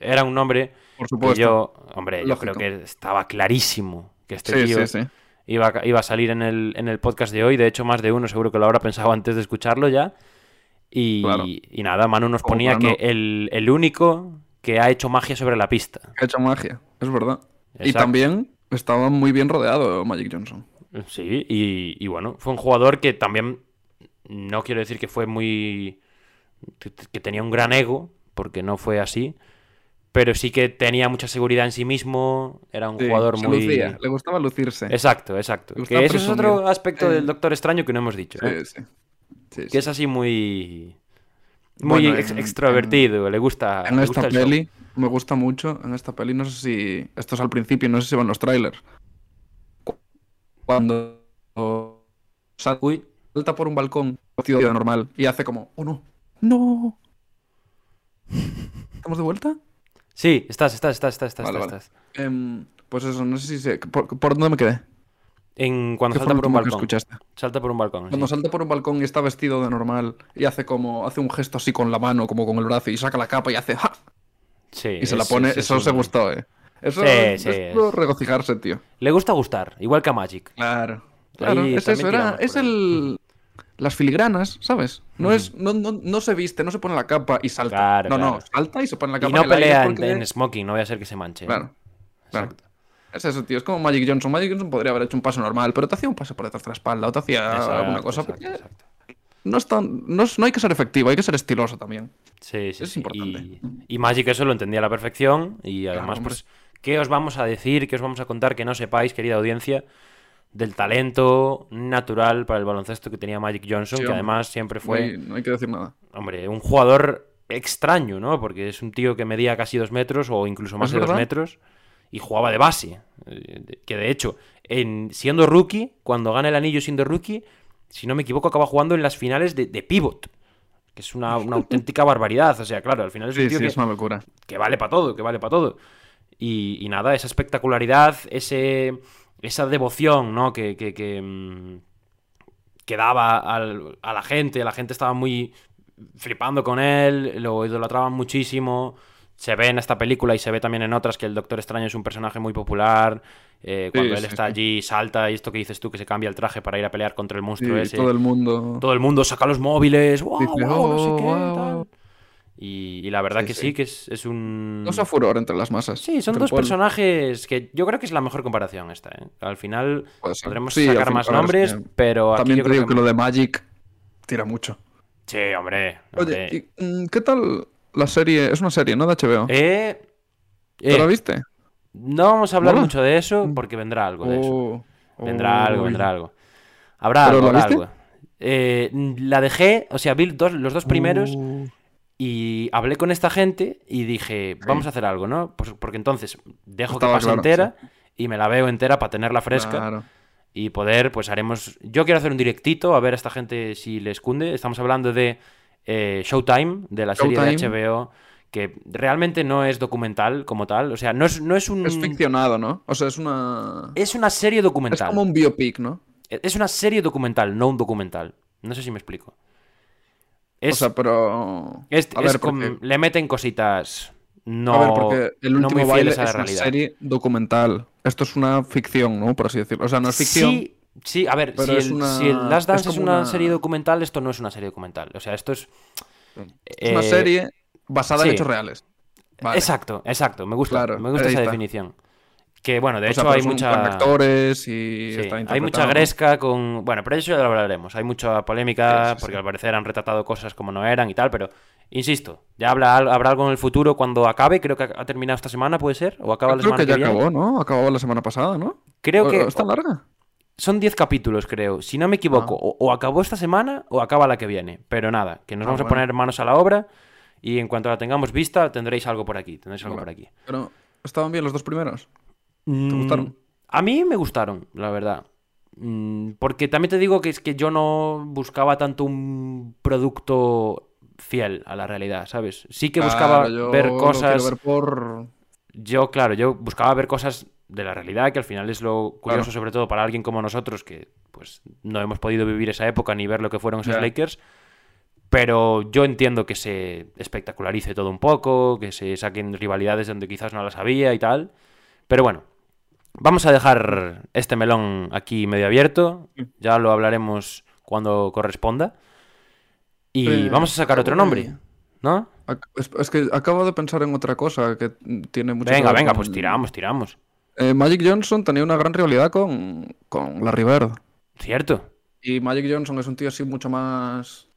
Era un nombre Por que supuesto. yo, hombre, yo Lógico. creo que estaba clarísimo que este sí, tío sí, sí. Iba, iba a salir en el, en el podcast de hoy. De hecho, más de uno seguro que lo habrá pensado antes de escucharlo ya. Y, Claro. y nada, Manu nos ponía que el, el único que ha hecho magia sobre la pista. Ha hecho magia, es verdad. Y también estaba muy bien rodeado Magic Johnson. Sí, y, y bueno, fue un jugador que también no quiero decir que fue muy... que- que tenía un gran ego, porque no fue así, pero sí que tenía mucha seguridad en sí mismo, era un Sí, jugador se muy... lucía, le gustaba lucirse. Exacto, exacto. Que eso es otro aspecto Eh, del Doctor Extraño que no hemos dicho. sí. Sí, sí. Que es así muy... Muy Bueno, ex- en- extrovertido, le gusta... En le esta show. peli, me gusta mucho, en esta peli, no sé si, esto es al principio, no sé si van los trailers. Cu- Cuando salta por un balcón, de normal, y hace como, oh no, no. ¿Estamos de vuelta? sí, estás, estás, estás, estás, estás, Vale, estás. Em, pues eso, no sé si. ¿Por, por dónde me quedé? En, cuando ¿Qué salta por un balcón. escuchaste? Salta por un balcón. Cuando sí. salta por un balcón y está vestido de normal y hace como hace un gesto así con la mano, como con el brazo y saca la capa y hace ¡ja! Sí, y se la pone, es- es eso se gustó, eh. Eso Sí, es regocijarse, tío. Le gusta gustar, igual que a Magic. Claro. Claro, Ahí es eso, era, es el las filigranas, ¿sabes? No es no, no, no se viste, no se pone la capa y salta. Claro, no, no, salta y se pone la Y capa no el aire pelea en, porque- en smoking, no vaya a ser que se manche. Claro. claro. Exacto. Es eso, tío. Es como Magic Johnson. Magic Johnson podría haber hecho un paso normal, pero te hacía un paso por detrás de la espalda o te hacía Exacto, alguna cosa. exacto. No, es tan- no, es- no hay que ser efectivo, hay que ser estiloso también. Sí, sí, Es sí. importante. Y, y Magic eso lo entendía a la perfección. Y además, pues, ¿qué os vamos a decir? ¿Qué os vamos a contar que no sepáis, querida audiencia? Del talento natural para el baloncesto que tenía Magic Johnson, Sí, que además siempre No fue, hay, no hay que decir nada. hombre, un jugador extraño, ¿no? Porque es un tío que medía casi dos metros o incluso más ¿Es de dos metros y jugaba de base. Eh, Que de hecho, en, siendo rookie, cuando gana el anillo siendo rookie, si no me equivoco, acaba jugando en las finales de, de pivot. Que es una, una auténtica barbaridad. O sea, claro, al final es un Sí, tío sí, que, es una locura. que vale para todo, que vale para todo. Y, y nada, esa espectacularidad, ese, esa devoción, ¿no? Que, que, que, mm, que daba al- a la gente, la gente estaba muy flipando con él, lo idolatraban muchísimo. Se ve en esta película y se ve también en otras que el Doctor Extraño es un personaje muy popular. eh, cuando Sí, él está sí. allí, salta, y esto que dices tú, que se cambia el traje para ir a pelear contra el Sí, monstruo ese. todo el mundo. Todo el mundo saca los móviles, wow, Dice, wow, no sé "Oh, qué, wow, tal". Y, y la verdad que sí. que es, es un... Causa furor entre las masas. Sí, son dos personajes que yo creo que es la mejor comparación esta. ¿eh? Al final podremos sacar fin- más es nombres, que pero aquí También yo te creo digo que... lo de Magic tira mucho. Sí, hombre. hombre. Oye, ¿y, mm, ¿qué tal la serie? Es una serie, ¿no? De HBO. Eh, ¿Te eh, la viste? no vamos a hablar ¿Mola? mucho de eso porque vendrá algo de eso. Oh, Vendrá algo, oh, vendrá algo. Habrá ¿Pero algo, la habrá viste? algo. Eh, la dejé, o sea, vi dos- los dos primeros Oh. y hablé con esta gente y dije, vamos a hacer algo, ¿no? Pues- porque entonces dejo que pase claro, entera y me la veo entera para tenerla fresca. Claro. y poder, pues haremos. Yo quiero hacer un directito a ver a esta gente si les cunde. Estamos hablando de eh, Showtime, de la serie de HBO, que realmente no es documental como tal. O sea, no es, no es un. Es ficcionado, ¿no? O sea, es una. Es una serie Es documental. como un biopic, ¿no? Es una serie documental, no un documental. No sé si me explico. Es, O sea, pero. es- a es ver, com- porque- le meten cositas. No, a ver, porque el no último muy baile es una serie documental. Esto es una ficción, ¿no? Por así decirlo. O sea, no es ficción. Sí, sí, a ver, si el, una- si el Last Dance es una, una- serie documental, esto no es una serie documental. O sea, esto es. Es una eh, serie basada sí. en hechos reales. Vale. Exacto, exacto. Me gusta, Claro, me gusta esa está. definición. Que bueno, de O hecho sea, hay mucha. actores y sí, hay mucha gresca con. Bueno, pero eso ya lo hablaremos. Hay mucha polémica Sí, porque al parecer han retratado cosas como no eran y tal, pero insisto, ya habla, habrá algo en el futuro cuando acabe. Creo que ha terminado esta semana, ¿puede ser? ¿O acaba Yo la creo semana que que, ya acabó, ¿no? Acabó la semana pasada, ¿no? Creo ¿O- que. ¿Está larga? Son 10 capítulos, creo. Si no me equivoco, o, o acabó esta semana o acaba la que viene. Pero nada, que nos Ah, vamos a poner manos a la obra y en cuanto la tengamos vista tendréis algo por aquí. Tendréis algo por aquí. Pero, ¿estaban bien los dos primeros? Mm, gustaron? A mí me gustaron, la verdad. Mm, Porque también te digo que es que yo no buscaba tanto un producto fiel a la realidad, ¿sabes? Sí que buscaba Claro, ver cosas. ver por... Yo, claro, yo buscaba ver cosas de la realidad, que al final es lo curioso, Claro. sobre todo para alguien como nosotros, que pues no hemos podido vivir esa época ni ver lo que fueron esos. Lakers. Pero yo entiendo que se espectacularice todo un poco, que se saquen rivalidades donde quizás no las había y tal. Pero bueno, vamos a dejar este melón aquí medio abierto. Ya lo hablaremos cuando corresponda. Y Eh, vamos a sacar otro nombre, uy. ¿no? Es, que acabo de pensar en otra cosa que tiene mucho Venga, venga, pues tiramos, tiramos. Eh, Magic Johnson tenía una gran rivalidad con, con Larry Bird. Cierto. Y Magic Johnson es un tío así mucho más.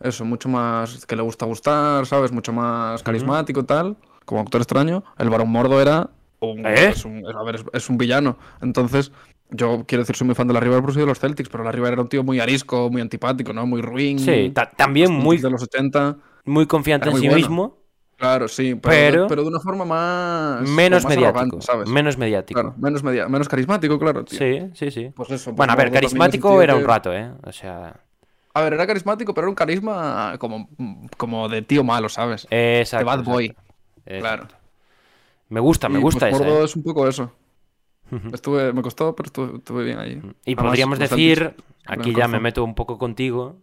Eso, mucho más. que le gusta gustar, ¿sabes? Mucho más carismático y tal. Como actor extraño. El Barón Mordo era. Un, ¿Eh? es, un, a ver, es, es un villano. Entonces. Yo quiero decir, soy muy fan de la River y de los Celtics, pero la River era un tío muy arisco, muy antipático, ¿no? Muy ruin. Sí, ta- también muy, de los 80. muy confiante en muy sí bueno. mismo, Claro, sí, pero, Pero- de, pero de una forma más. menos más mediático. ¿sabes? Menos mediático. Claro, menos, media- menos carismático, claro, tío. Sí, sí, sí. Pues eso. pues bueno, a ver, carismático era un rato, ¿eh? O sea, A ver, era carismático, pero era un carisma como, como de tío malo, ¿sabes? exacto. de bad boy. exacto. Claro. Me gusta, me Y, gusta pues. Mordo ¿eh? es un poco eso. Estuve, me costó, pero estuve, estuve bien ahí. Y Además, podríamos decir, aquí ya me meto un poco contigo,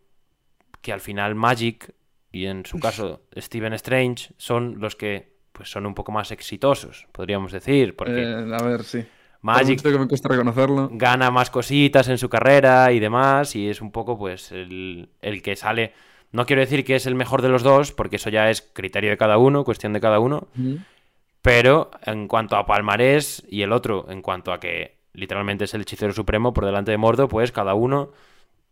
que al final Magic y en su caso Steven Strange son los que pues son un poco más exitosos, podríamos decir, porque Eh, a ver, sí. Magic que me cuesta reconocerlo. gana más cositas en su carrera y demás, y es un poco pues el, el que sale. No quiero decir que es el mejor de los dos, porque eso ya es criterio de cada uno, cuestión de cada uno, pero en cuanto a palmarés y el otro en cuanto a que literalmente es el hechicero supremo por delante de Mordo, pues cada uno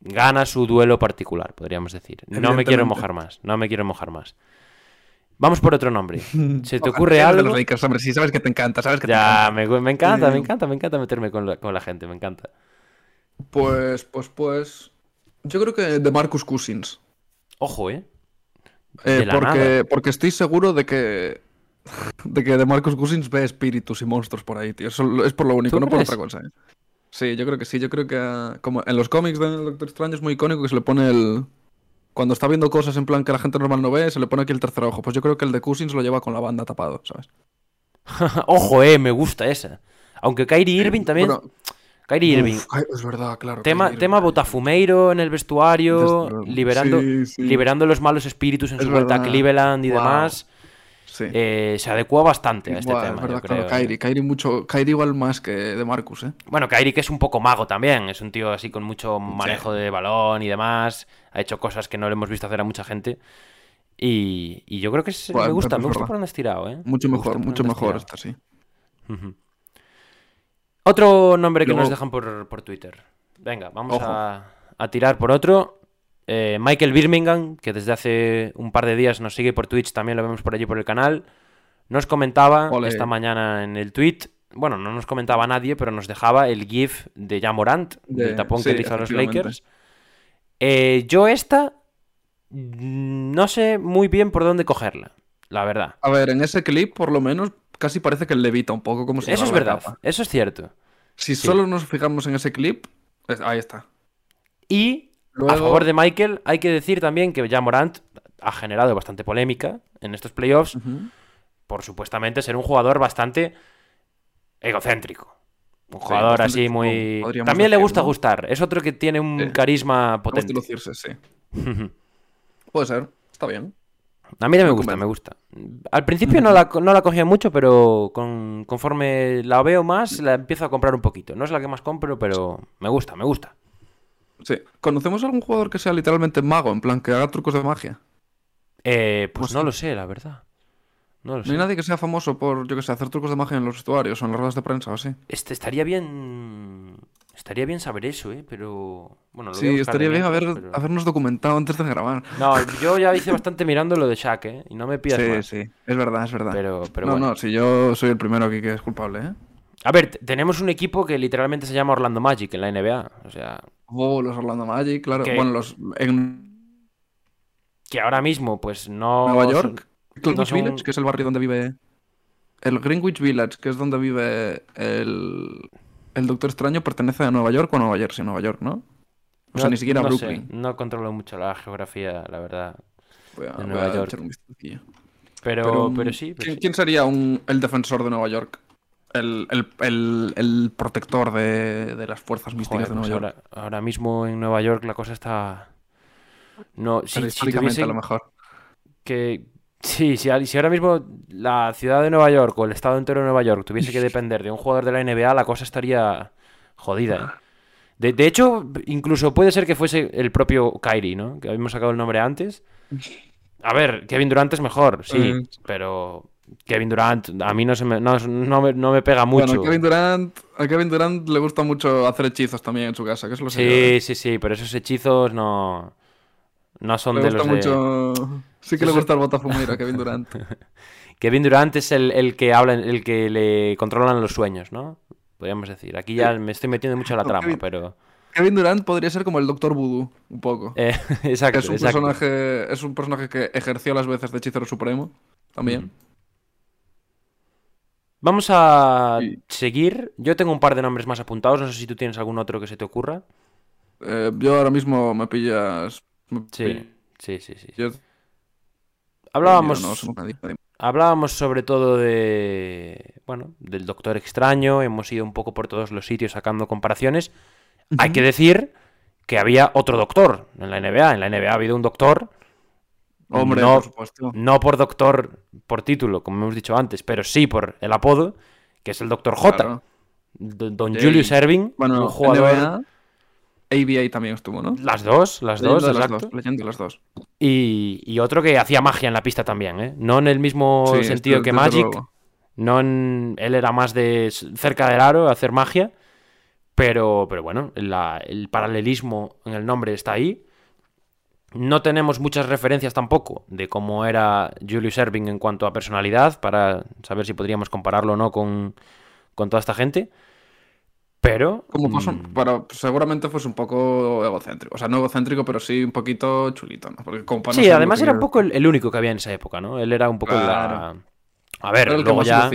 gana su duelo particular, podríamos decir. No me quiero mojar más, no me quiero mojar más. Vamos por otro nombre. ¿Se te ocurre algo? los Lakers, hombre, sí, sabes que te encanta, sabes que te Ya, encanta. me, encanta, me Eh, encanta, me encanta meterme con la, con la gente, me encanta. Pues, pues, pues. Yo creo que de Marcus Cousins. Ojo, ¿eh? Eh, De la nada. porque, porque estoy seguro de que. De que de Marcus Cousins ve espíritus y monstruos por ahí, tío. Eso es por lo único, ¿Tú no por otra cosa. ¿eh? Sí, yo creo que sí. Yo creo que. ah, Como en los cómics del Doctor Extraño es muy icónico que se le pone el. Cuando está viendo cosas en plan que la gente normal no ve, se le pone aquí el tercer ojo. Pues yo creo que el de Cousins lo lleva con la banda tapado, ¿sabes? Ojo, eh, me gusta esa. Aunque Kyrie Irving también. Bueno, Kyrie Irving. uf, es verdad, claro. Tema, Irving. tema botafumeiro en el vestuario, Desde liberando, Sí, sí. liberando los malos espíritus en Es su vuelta a. Cleveland y Wow. demás. Sí. Eh, se adecua bastante a este Buah, tema, es yo verdad, creo. claro. eh. Kyrie, Kyrie mucho. Kyrie igual más que de Marcus, ¿eh? Bueno, Kyrie que es un poco mago también, es un tío así con mucho manejo de balón y demás, ha hecho cosas que no le hemos visto hacer a mucha gente. Y, y yo creo que es- Buah, me gusta, me por donde has tirado, ¿eh? Mucho Me mejor, mucho mejor esta, sí. Ujú. Otro nombre que Luego- nos dejan por, por Twitter. Venga, vamos a, a tirar por otro. Eh, Michael Birmingham, que desde hace un par de días nos sigue por Twitch, también lo vemos por allí por el canal. Nos comentaba esta mañana en el tweet. Bueno, no nos comentaba nadie, pero nos dejaba el GIF de Jamorant, De- del tapón sí, que le hizo a los. Lakers. Eh, yo esta mm, no sé muy bien por dónde cogerla, la verdad. A ver, en ese clip, por lo menos, casi parece que levita un poco como si Eso es verdad, capa. eso es cierto. Si solo nos fijamos en ese clip, ahí está. Y a favor de Michael, hay que decir también que ya Morant ha generado bastante polémica en estos playoffs por supuestamente ser un jugador bastante egocéntrico. Un jugador así muy... También le gusta ¿no? gustar. Es otro que tiene un Sí. carisma potente. lucirse, sí. Puede ser, está bien. A mí también me gusta, me gusta. Al principio no la, no la cogía mucho, pero con- conforme la veo más, la empiezo a comprar un poquito. No es la que más compro, pero me gusta, me gusta. Sí. ¿Conocemos algún jugador que sea literalmente mago, en plan que haga trucos de magia? Eh, pues Pues no sí. lo sé, la verdad. No lo No sé. hay nadie que sea famoso por, yo que sé, hacer trucos de magia en los vestuarios o en las ruedas de prensa o así. Este, estaría bien. Estaría bien saber eso, ¿eh? Pero. Bueno, lo a Sí, estaría bien haber, mientras, pero- habernos documentado antes de grabar. No, yo ya hice bastante mirando lo de Shaq, ¿eh? Y no me pidas Sí, más. sí, es verdad, es verdad. Pero, pero no, bueno. no, si yo soy el primero aquí que es culpable, ¿eh? A ver, tenemos un equipo que literalmente se llama Orlando Magic en la NBA. O sea, Oh, los Orlando Magic, claro. Que- Bueno, los en que ahora mismo, pues no. Nueva son- York, Greenwich son- Village, que es el barrio donde vive. El Greenwich Village, que es donde vive el. El Doctor Extraño, pertenece a Nueva York o a Nueva Jersey, Nueva York, ¿no? O sea, ni siquiera no sé, Brooklyn. no controlo mucho la geografía, la verdad. Voy a, de voy Nueva a York. echar un vistacillo. Pero, pero, sí. pero ¿quién, sí. quién sería un, el defensor de Nueva York? El, el, el, el protector de, de las fuerzas místicas Joder, de pues Nueva York. ahora, ahora mismo en Nueva York la cosa está. No, si, si a lo mejor. que. Sí, si, ahora mismo la ciudad de Nueva York o el estado entero de Nueva York tuviese que depender de un jugador de la NBA, la cosa estaría jodida. ¿eh? De, de hecho, incluso puede ser que fuese el propio Kyrie, ¿no? Que habíamos sacado el nombre antes. A ver, Kevin Durant es mejor, sí, Mm. pero Kevin Durant a mí no, se me, no, no me, no me pega mucho. Bueno, Kevin Durant, A Kevin Durant le gusta mucho hacer hechizos también en su casa, que es lo Sí, sí, sí, pero esos hechizos no. No son Le de gusta los de. mucho. Sí que le gusta el botafumir a Kevin Durant. Kevin Durant es el, el que habla, el que le controlan los sueños, ¿no? Podríamos decir. Aquí ya me estoy metiendo mucho en la trama, Kevin- pero. Kevin Durant podría ser como el Doctor Voodoo, un poco. Eh, exacto, es un exacto. personaje. Es un personaje que ejerció las veces de hechicero supremo. También. Vamos a Sí. seguir. Yo tengo un par de nombres más apuntados. No sé si tú tienes algún otro que se te ocurra. Eh, yo ahora mismo me pillas. me Sí, pillas- sí, sí, sí. yo- Hablábamos, no, hablábamos sobre todo de. Bueno, del Doctor Extraño. Hemos ido un poco por todos los sitios sacando comparaciones. Hay que decir que había otro doctor en la NBA. En la NBA ha habido un doctor. Hombre, no, por supuesto. no por doctor por título, como hemos dicho antes, pero sí por el apodo, que es el Doctor J. Claro. Don Sí. Julius Erving, Bueno, un jugador. NBA, ABA también estuvo, ¿no? Las dos, las dos, Leyendo exacto. las dos, leyendo las dos. Y, y otro que hacía magia en la pista también, ¿eh? No en el mismo Sí, sentido que Magic. luego. No en- él era más de cerca del aro, hacer magia. Pero, pero bueno, la- el paralelismo en el nombre está ahí. No tenemos muchas referencias tampoco de cómo era Julius Erving en cuanto a personalidad, para saber si podríamos compararlo o no con, con toda esta gente. Pero. Como un- mm, para- seguramente fuese un poco egocéntrico. O sea, no egocéntrico, pero sí un poquito chulito, ¿no? Porque como Sí, además era un poco el, el único que había en esa época, ¿no? Él era un poco la. A ver, el luego ya.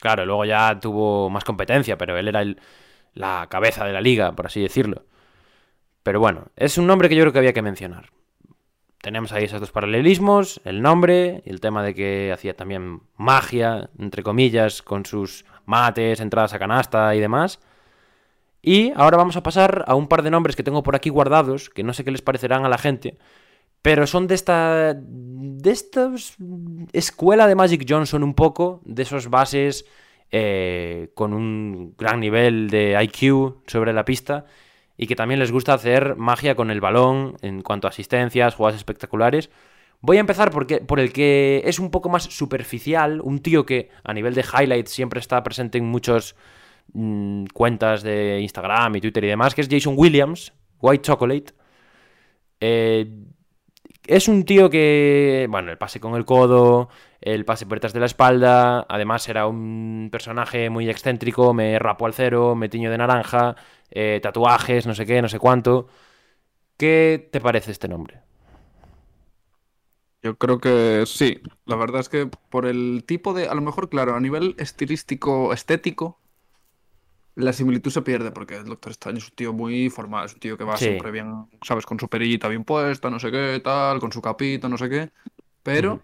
Claro, luego ya tuvo más competencia, pero él era el- la cabeza de la liga, por así decirlo. Pero bueno, es un nombre que yo creo que había que mencionar. Tenemos ahí esos dos paralelismos, el nombre y el tema de que hacía también magia, entre comillas, con sus mates, entradas a canasta y demás. Y ahora vamos a pasar a un par de nombres que tengo por aquí guardados, que no sé qué les parecerán a la gente, pero son de esta. de esta escuela de Magic Johnson un poco, de esos bases eh, con un gran nivel de IQ sobre la pista y que también les gusta hacer magia con el balón en cuanto a asistencias, jugadas espectaculares. Voy a empezar porque, por el que es un poco más superficial, un tío que a nivel de highlights siempre está presente en muchas cuentas de Instagram y Twitter y demás, que es Jason Williams, White Chocolate. Eh, es un tío que, bueno, el pase con el codo, el pase por detrás de la espalda, además era un personaje muy excéntrico, me rapo al cero, me tiño de naranja, eh, tatuajes, no sé qué, no sé cuánto. ¿Qué te parece este nombre? Yo creo que sí. La verdad es que por el tipo de. A lo mejor, claro, a nivel estilístico, estético, la similitud se pierde porque el Doctor Extraño es un tío muy formal, es un tío que va Sí. siempre bien, ¿sabes? Con su perillita bien puesta, no sé qué, tal, con su capita, no sé qué. Pero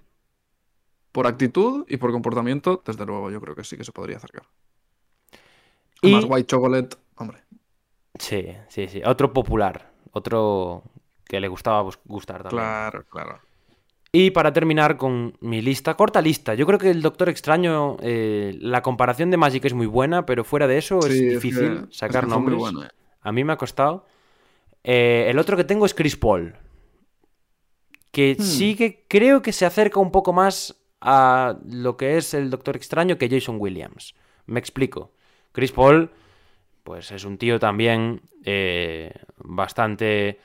por actitud y por comportamiento, desde luego, yo creo que sí que se podría acercar. Y- Más White Chocolate, hombre. Sí, sí, sí. Otro popular, otro que le gustaba gustar también. Claro, claro. Y para terminar con mi lista, corta lista. Yo creo que el Doctor Extraño, eh, la comparación de Magic es muy buena, pero fuera de eso es Sí, es difícil que- sacar es que nombres. bueno, eh. A mí me ha costado. Eh, el otro que tengo es Chris Paul. Que Hmm. sí que creo que se acerca un poco más a lo que es el Doctor Extraño que Jason Williams. Me explico. Chris Paul, pues es un tío también eh, bastante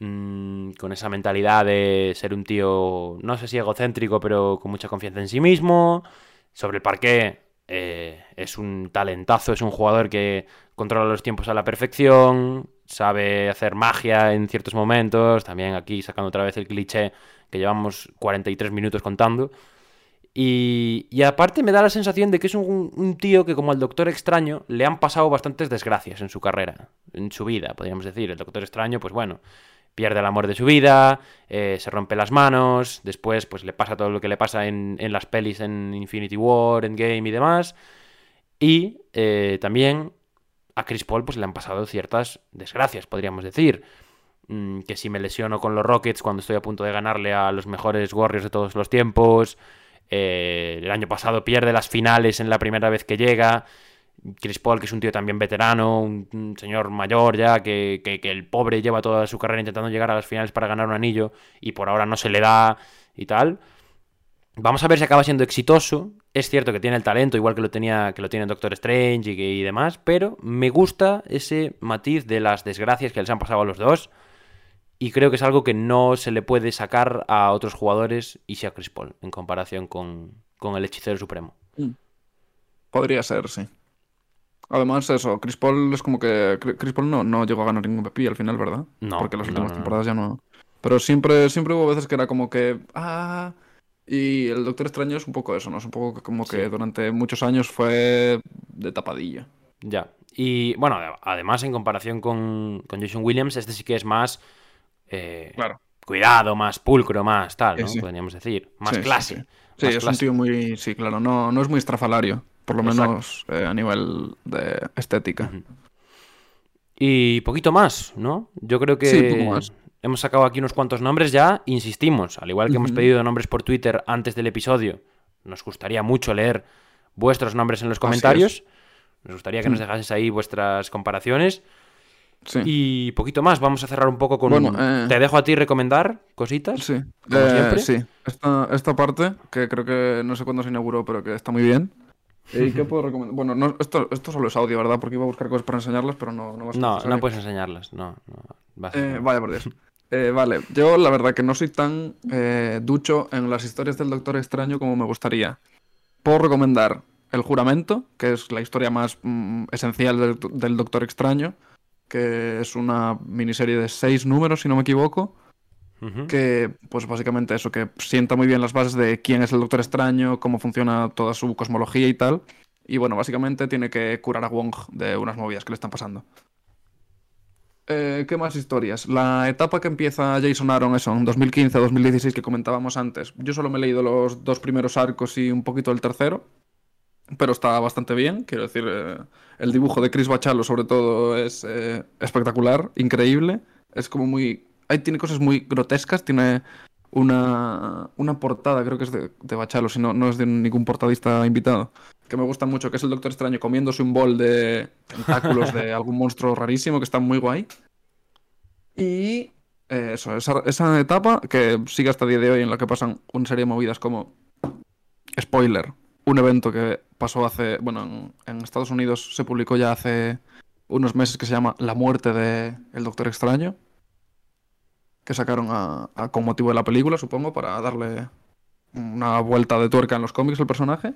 mm, con esa mentalidad de ser un tío, no sé si egocéntrico, pero con mucha confianza en sí mismo. Sobre el parqué, eh, es un talentazo, es un jugador que controla los tiempos a la perfección, sabe hacer magia en ciertos momentos, también aquí sacando otra vez el cliché que llevamos 43 minutos contando. Y, y aparte me da la sensación de que es un, un tío que como al Doctor Extraño le han pasado bastantes desgracias en su carrera, en su vida, podríamos decir. El Doctor Extraño, pues bueno, pierde el amor de su vida, eh, se rompe las manos, después pues le pasa todo lo que le pasa en, en las pelis en Infinity War, Endgame y demás. Y eh, también a Chris Paul pues le han pasado ciertas desgracias, podríamos decir. Mm, que si me lesiono con los Rockets cuando estoy a punto de ganarle a los mejores Warriors de todos los tiempos. Eh, el año pasado pierde las finales en la primera vez que llega. Chris Paul, que es un tío también veterano, un, señor mayor ya, que, el pobre lleva toda su carrera intentando llegar a las finales para ganar un anillo y por ahora no se le da y tal. Vamos a ver si acaba siendo exitoso. Es cierto que tiene el talento, igual que lo tenía, que lo tiene Doctor Strange y, demás, pero me gusta ese matiz de las desgracias que les han pasado a los dos. Y creo que es algo que no se le puede sacar a otros jugadores y sea Chris Paul, en comparación con, con el hechicero supremo. Podría ser, sí. Además, eso, Chris Paul es como que. Chris Paul no, no llegó a ganar ningún PP al final, ¿verdad? No, Porque las últimas no, no. temporadas ya no. Pero siempre, siempre hubo veces que era como que. Ah. Y el Doctor Extraño es un poco eso, ¿no? Es un poco como que Sí. durante muchos años fue de tapadilla. Ya. Y bueno, ade- además, en comparación con, con Jason Williams, este sí que es más. eh, Claro. Cuidado, más pulcro, más tal, ¿no? sí. Podríamos decir. Más clase. sí. Más es un tío muy. Sí, claro, no, no es muy estrafalario. Por lo Exacto. menos eh, a nivel de estética. Y poquito más, ¿no? Yo creo que Sí, poco más. hemos sacado aquí unos cuantos nombres ya. Insistimos, al igual que hemos pedido nombres por Twitter antes del episodio, nos gustaría mucho leer vuestros nombres en los comentarios. Nos gustaría que nos Mm. dejases ahí vuestras comparaciones. Sí. Y poquito más, vamos a cerrar un poco con... Bueno, eh, Te dejo a ti recomendar cositas. Sí, como Eh, siempre. sí. Esta, esta parte, que creo que no sé cuándo se inauguró, pero que está muy bien. ¿Y qué puedo recomendar? Bueno, no, esto, esto solo es audio, ¿verdad? Porque iba a buscar cosas para enseñarlas, pero no, no va a No, no puedes enseñarlas. No, no. vas a- Eh, vaya por Dios. Eh, vale, yo la verdad que no soy tan eh, ducho en las historias del Doctor Extraño como me gustaría. Puedo recomendar El Juramento, que es la historia más mm, esencial del, del Doctor Extraño, que es una miniserie de seis números, si no me equivoco, Que pues básicamente eso, que sienta muy bien las bases de quién es el Doctor Extraño, cómo funciona toda su cosmología y tal. Y bueno, básicamente tiene que curar a Wong de unas movidas que le están pasando. Eh, ¿Qué más historias? La etapa que empieza Jason Aaron, eso, en 2015-2016 que comentábamos antes. Yo solo me he leído los dos primeros arcos y un poquito el tercero, pero está bastante bien. Quiero decir, eh, el dibujo de Chris Bachalo, sobre todo, es eh, espectacular, increíble. Es como muy. Ahí tiene cosas muy grotescas, tiene una, una portada, creo que es de, de Bachalo, si no, no es de ningún portadista invitado, que me gusta mucho, que es el Doctor Extraño comiéndose un bol de tentáculos de algún monstruo rarísimo, que está muy guay. Y eh, eso, esa, etapa que sigue hasta el día de hoy en la que pasan una serie de movidas como, spoiler, un evento que pasó hace, bueno, en, en Estados Unidos se publicó ya hace unos meses que se llama La muerte de el Doctor Extraño, que sacaron a- con motivo de la película, supongo, para darle una vuelta de tuerca en los cómics al personaje.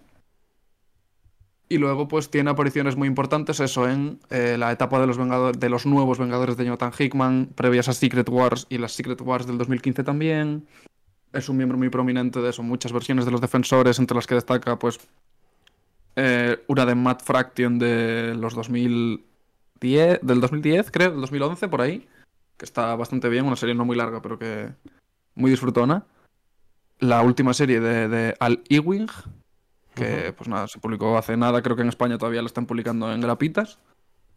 Y luego, pues, tiene apariciones muy importantes, eso, en eh, la etapa de los, Vengadores, de los nuevos Vengadores de Jonathan Hickman, previas a Secret Wars y las Secret Wars del 2015 también. Es un miembro muy prominente de eso, muchas versiones de los Defensores, entre las que destaca, pues, eh, una de Matt Fraction de los 2010, del 2010, creo, del 2011, por ahí, que está bastante bien, una serie no muy larga, pero que muy disfrutona. La última serie de, de Al Ewing, que pues nada, se publicó hace nada, creo que en España todavía la están publicando en Grapitas.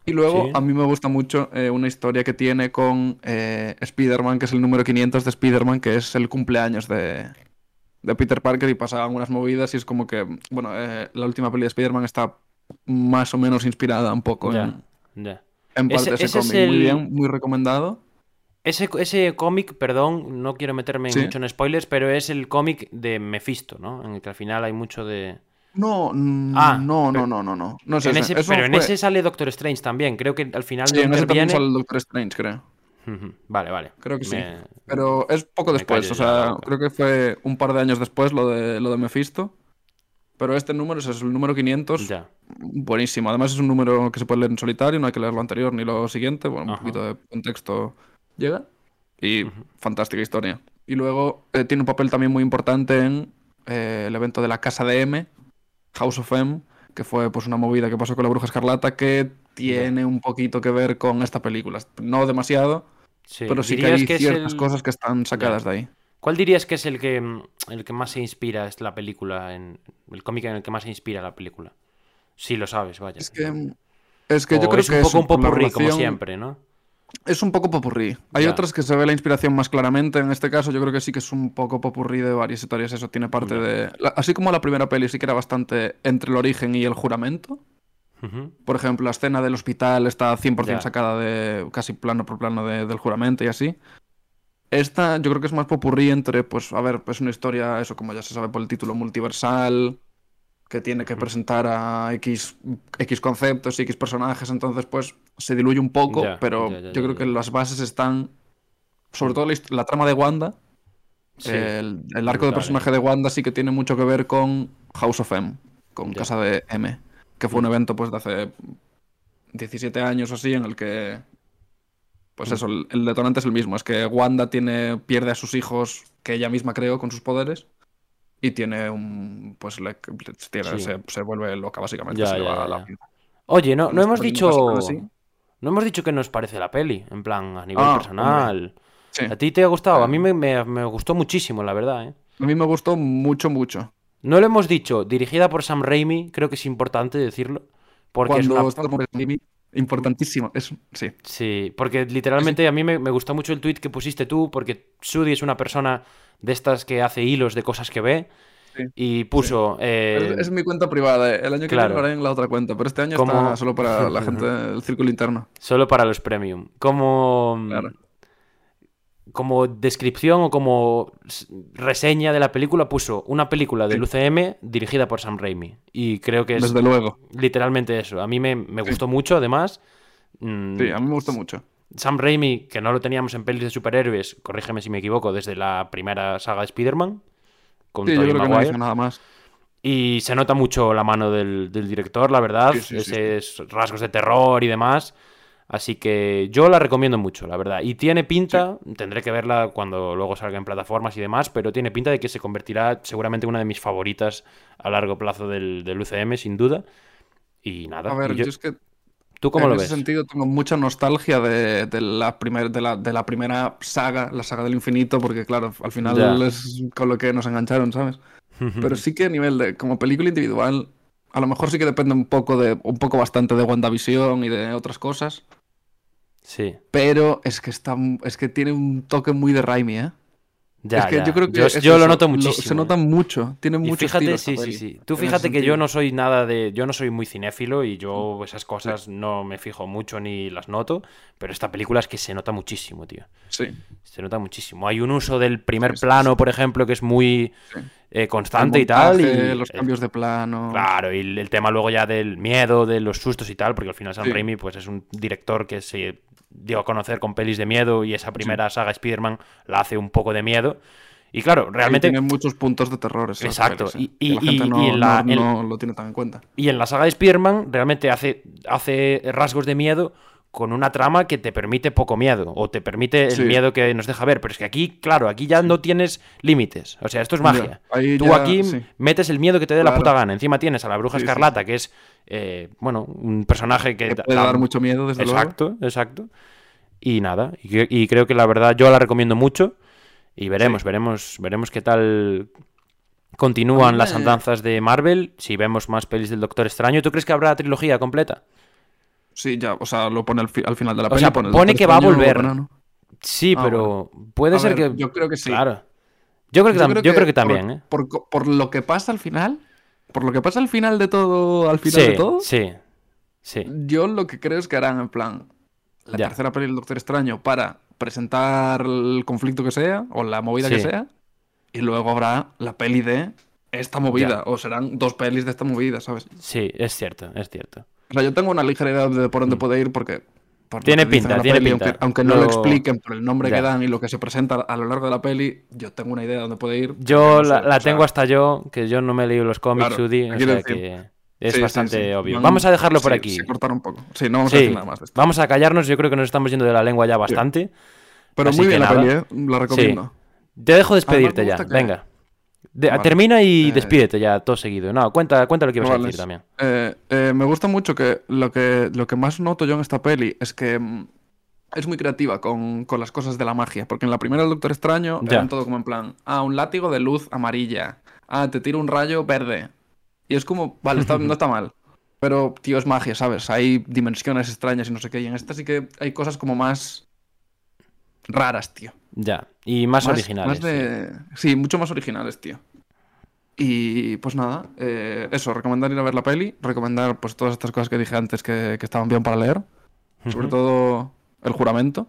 Y luego Sí. a mí me gusta mucho eh, una historia que tiene con eh, Spider-Man, que es el número 500 de Spider-Man, que es el cumpleaños de, de Peter Parker y pasan algunas movidas y es como que, bueno, eh, la última peli de Spider-Man está más o menos inspirada un poco Ya, en, parte Ese- ese, ese es cómic. Muy bien, muy recomendado. Ese, ese cómic, perdón, no quiero meterme Sí. mucho en spoilers, pero es el cómic de Mephisto, ¿no? En el que al final hay mucho de... No, Ah, no, pero- no, no, no, no. No sé, En ese- pero en fue- ese sale Doctor Strange también. Creo que al final Sí, no en ese también interviene. sale el Doctor Strange, creo. Vale, vale. Creo que sí. Pero es poco Me después, o sea, creo que fue un par de años después lo de, lo de Mephisto. Pero este número es el número 500. Ya. Buenísimo. Además es un número que se puede leer en solitario, no hay que leer lo anterior ni lo siguiente. Bueno, un Ajá. poquito de contexto llega. Y fantástica historia. Y luego eh, tiene un papel también muy importante en eh, el evento de la Casa de M, House of M, que fue pues una movida que pasó con la Bruja Escarlata que tiene un poquito que ver con esta película. No demasiado, Sí. pero sí que ¿Dirías hay que es ciertas el- cosas que están sacadas de ahí. ¿Cuál dirías que es el que, el que más se inspira es la película, en el cómic en el que más se inspira la película? Sí, lo sabes, vaya. Es que, es que O yo creo es que un poco un popurrí, como relación- siempre, ¿no? Es un poco popurrí. Hay Ya. otras que se ve la inspiración más claramente. En este caso, yo creo que sí que es un poco popurrí de varias historias. Eso tiene parte de. la- Así como la primera peli sí que era bastante entre el origen y el juramento. Por ejemplo, la escena del hospital está 100% Ya. sacada de casi plano por plano de- del juramento y así. Esta yo creo que es más popurrí entre, pues, a ver, pues una historia, eso como ya se sabe por el título, multiversal, que tiene que presentar a X, X conceptos y X personajes, entonces pues se diluye un poco, Ya, pero ya, ya, yo creo que las bases están, sobre todo la, trama de Wanda, Sí. el, el arco de personaje de Wanda sí que tiene mucho que ver con House of M, con. Casa de M, que fue un evento pues de hace 17 años o así en el que pues eso, el, el detonante es el mismo, es que Wanda tiene pierde a sus hijos que ella misma creó con sus poderes y tiene un pues le, tiene- Sí. se, se vuelve loca básicamente, Ya, se le ya, va ya, la ya. pinza. Oye, no, no hemos ponen dicho. así. No hemos dicho qué nos parece la peli, en plan, a nivel Ah, personal. Sí. ¿A ti te ha gustado? A mí me, me- me gustó muchísimo, la verdad, ¿eh? A mí me gustó mucho, mucho. No lo hemos dicho, dirigida por Sam Raimi, creo que es importante decirlo. Porque es Cuando una... estás por el importantísimo, es sí. Sí, porque literalmente a mí me, me gustó mucho el tweet que pusiste tú, porque Sudi es una persona de estas que hace hilos de cosas que ve. Sí, Y puso. eh, Es, es mi cuenta privada. eh. El año que claro. viene lo haré en la otra cuenta, pero este año ¿Cómo? está solo para la gente del círculo interno. Solo para los premium. Como. Claro. Como descripción o como reseña de la película puso una película del UCM dirigida por Sam Raimi. Y creo que es Desde luego. literalmente eso. A mí me, me gustó mucho, además. Mm, Sí, a mí me gusta mucho. Sam Raimi, que no lo teníamos en pelis de superhéroes, corrígeme si me equivoco, desde la primera saga de Spider-Man. Con Sí, Tobey no Maguire. nada más. Y se nota mucho la mano del, del director, la verdad. Sí, sí, sí, Esos rasgos de terror y demás. Así que yo la recomiendo mucho, la verdad. Y tiene pinta, tendré que verla cuando luego salga en plataformas y demás, pero tiene pinta de que se convertirá seguramente en una de mis favoritas a largo plazo del, del UCM, sin duda. Y nada. A ver, yo es que ¿Tú cómo en lo ese ves? sentido tengo mucha nostalgia de, de la primer, de, la, de la primera saga, la saga del infinito, porque claro, al final Ya. es con lo que nos engancharon, ¿sabes? Pero sí que a nivel de, como película individual, a lo mejor sí que depende un poco de, un poco bastante de WandaVision y de otras cosas. Sí. Pero es que está, es que tiene un toque muy de Raimi, ¿eh? Ya, es que ya. yo creo que yo, lo eso, noto muchísimo. se nota mucho, tiene mucho fíjate, sí, sí, sí. Tú fíjate que yo no soy nada de. Yo no soy muy cinéfilo y yo esas cosas no me fijo mucho ni las noto. Pero esta película es que se nota muchísimo, tío. Sí. Se nota muchísimo. Hay un uso del primer Sí, plano, por ejemplo, que es muy eh, constante y tal. Y, los eh, cambios de plano. Claro, y el, el tema luego ya del miedo, de los sustos y tal, porque al final Sam. Raimi pues, es un director que se dio a conocer con pelis de miedo y esa primera saga Spider-Man la hace un poco de miedo. Y claro, realmente. tiene muchos puntos de terror. Exacto, pelis, ¿eh? y- la gente y- no, y en la- no- en- no lo tiene tan en cuenta. Y en la saga de Spider-Man realmente hace, hace rasgos de miedo con una trama que te permite poco miedo o te permite el Sí. miedo que nos deja ver. Pero es que aquí, claro, aquí ya no tienes límites. O sea, esto es magia. Ya, Tú ya, aquí sí. metes el miedo que te dé la puta gana. Encima tienes a la Bruja Sí, Escarlata, que es, eh, bueno, un personaje que... Que puede da- dar mucho miedo, desde luego. Exacto, exacto. Y nada, y, y creo que la verdad yo la recomiendo mucho y veremos, veremos, veremos qué tal continúan las andanzas de Marvel, si vemos más pelis del Doctor Extraño. ¿Tú crees que habrá trilogía completa? Sí, ya, o sea, lo pone al, fi- al final de la O peli. sea, el pone que va a volver. Sí, Ah, pero puede A ser ver, que... Yo creo que sí. Claro. Yo creo que, Yo tam- creo yo creo que por- también, ¿eh? Por, co- por lo que pasa al final, por lo que pasa al final de todo, al final Sí, de todo, sí, sí. yo lo que creo es que harán en plan la Ya. tercera peli del Doctor Extraño para presentar el conflicto que sea o la movida que sea y luego habrá la peli de esta movida o serán dos pelis de esta movida, ¿sabes? Sí, es cierto, es cierto. O sea, yo tengo una ligera idea de por dónde puede ir porque por Mm. Tiene pinta, tiene peli, pinta. Aunque, aunque no Lo- lo expliquen por el nombre Ya. que dan y lo que se presenta a lo largo de la peli, yo tengo una idea de dónde puede ir. Yo la, la tengo hasta yo, que yo no me he leído los cómics, Claro, Udi, o sea que es sí, bastante sí. obvio. Vamos a dejarlo por aquí. Se cortaron un poco. Sí, no vamos a decir nada más de esto. vamos a callarnos, yo creo que nos estamos yendo de la lengua ya bastante. Pero muy bien la peli, ¿eh? La recomiendo. Te dejo despedirte ya, que- venga. De- Vale. Termina y Eh, despídete ya, todo seguido. No, cuenta, cuenta lo que ibas a decir también. Eh, eh, me gusta mucho que lo, que lo que más noto yo en esta peli es que mm, es muy creativa con, con las cosas de la magia. Porque en la primera del Doctor Extraño Ya. eran todo como en plan, ah, un látigo de luz amarilla. Ah, te tiro un rayo verde. Y es como, vale, está- no está mal. Pero, tío, es magia, ¿sabes? Hay dimensiones extrañas y no sé qué. Y en esta sí que hay cosas como más raras, tío. Ya, y más, originales. más de- Sí, mucho más originales, tío. Y pues nada, eh, eso, recomendar ir a ver la peli, recomendar pues todas estas cosas que dije antes que, que estaban bien para leer, sobre todo el juramento.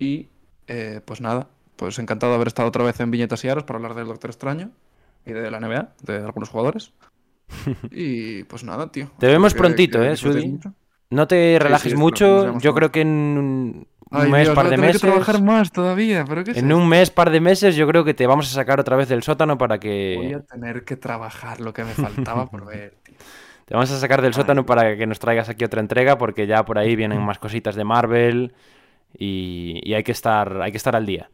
Y eh, pues nada, pues encantado de haber estado otra vez en Viñetas y Aros para hablar del Doctor Extraño y de la NBA, de algunos jugadores. y pues nada, tío. Te vemos Que- prontito, que ¿eh, Sudi? No te relajes sí, mucho. Yo creo que en Ay, mes, Dios, par voy de meses. que trabajar más todavía, pero ¿qué es En esto? un mes, par de meses, yo creo que te vamos a sacar otra vez del sótano para Voy que. a tener que trabajar lo que me faltaba por ver, tío. Te vamos a sacar del sótano para que nos traigas aquí otra entrega, porque ya por ahí vienen más cositas de Marvel y, y hay, que estar, hay que estar al día.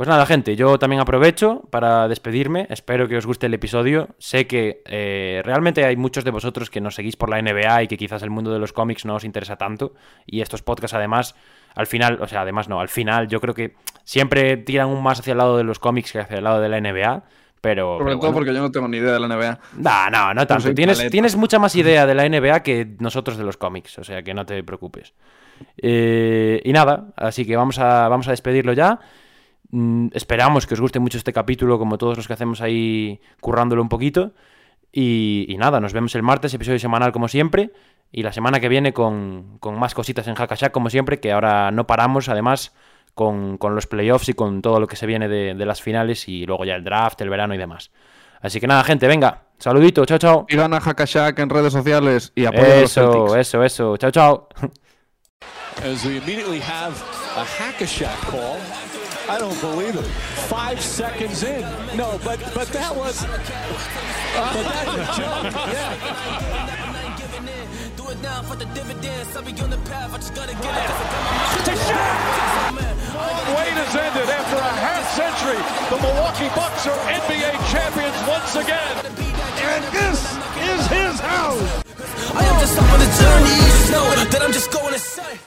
Pues nada, gente, yo también aprovecho para despedirme. Espero que os guste el episodio. Sé que eh, realmente hay muchos de vosotros que nos seguís por la NBA y que quizás el mundo de los cómics no os interesa tanto. Y estos podcasts, además, al final, o sea, además no, al final yo creo que siempre tiran un más hacia el lado de los cómics que hacia el lado de la NBA. Pero, Sobre pero todo bueno. porque yo no tengo ni idea de la NBA. No, no, no tanto. Tienes, tienes mucha más idea de la NBA que nosotros de los cómics, o sea que no te preocupes. Eh, y nada, así que vamos a, vamos a despedirlo ya. Mm, esperamos que os guste mucho este capítulo, como todos los que hacemos ahí currándolo un poquito. Y, y nada, nos vemos el martes, episodio semanal como siempre. Y la semana que viene con, con más cositas en Hackashack como siempre, que ahora no paramos, además, con, con los playoffs y con todo lo que se viene de, de las finales y luego ya el draft, el verano y demás. Así que nada, gente, venga, saludito, chao, chao. Y gana Hackashack en redes sociales y apoya a los Eso, Celtics. eso, eso, chao, chao. As we immediately have a hack-a-shack call. I don't believe it. Five seconds in. No, but but that was. But that's a joke. Yeah. Do it now for the dividends. I'll be on the path. I just gotta get it. Wait has ended after a half century. The Milwaukee Bucks are NBA champions once again. And this is his house. I am just up on the journey. You just know that I'm just going to say.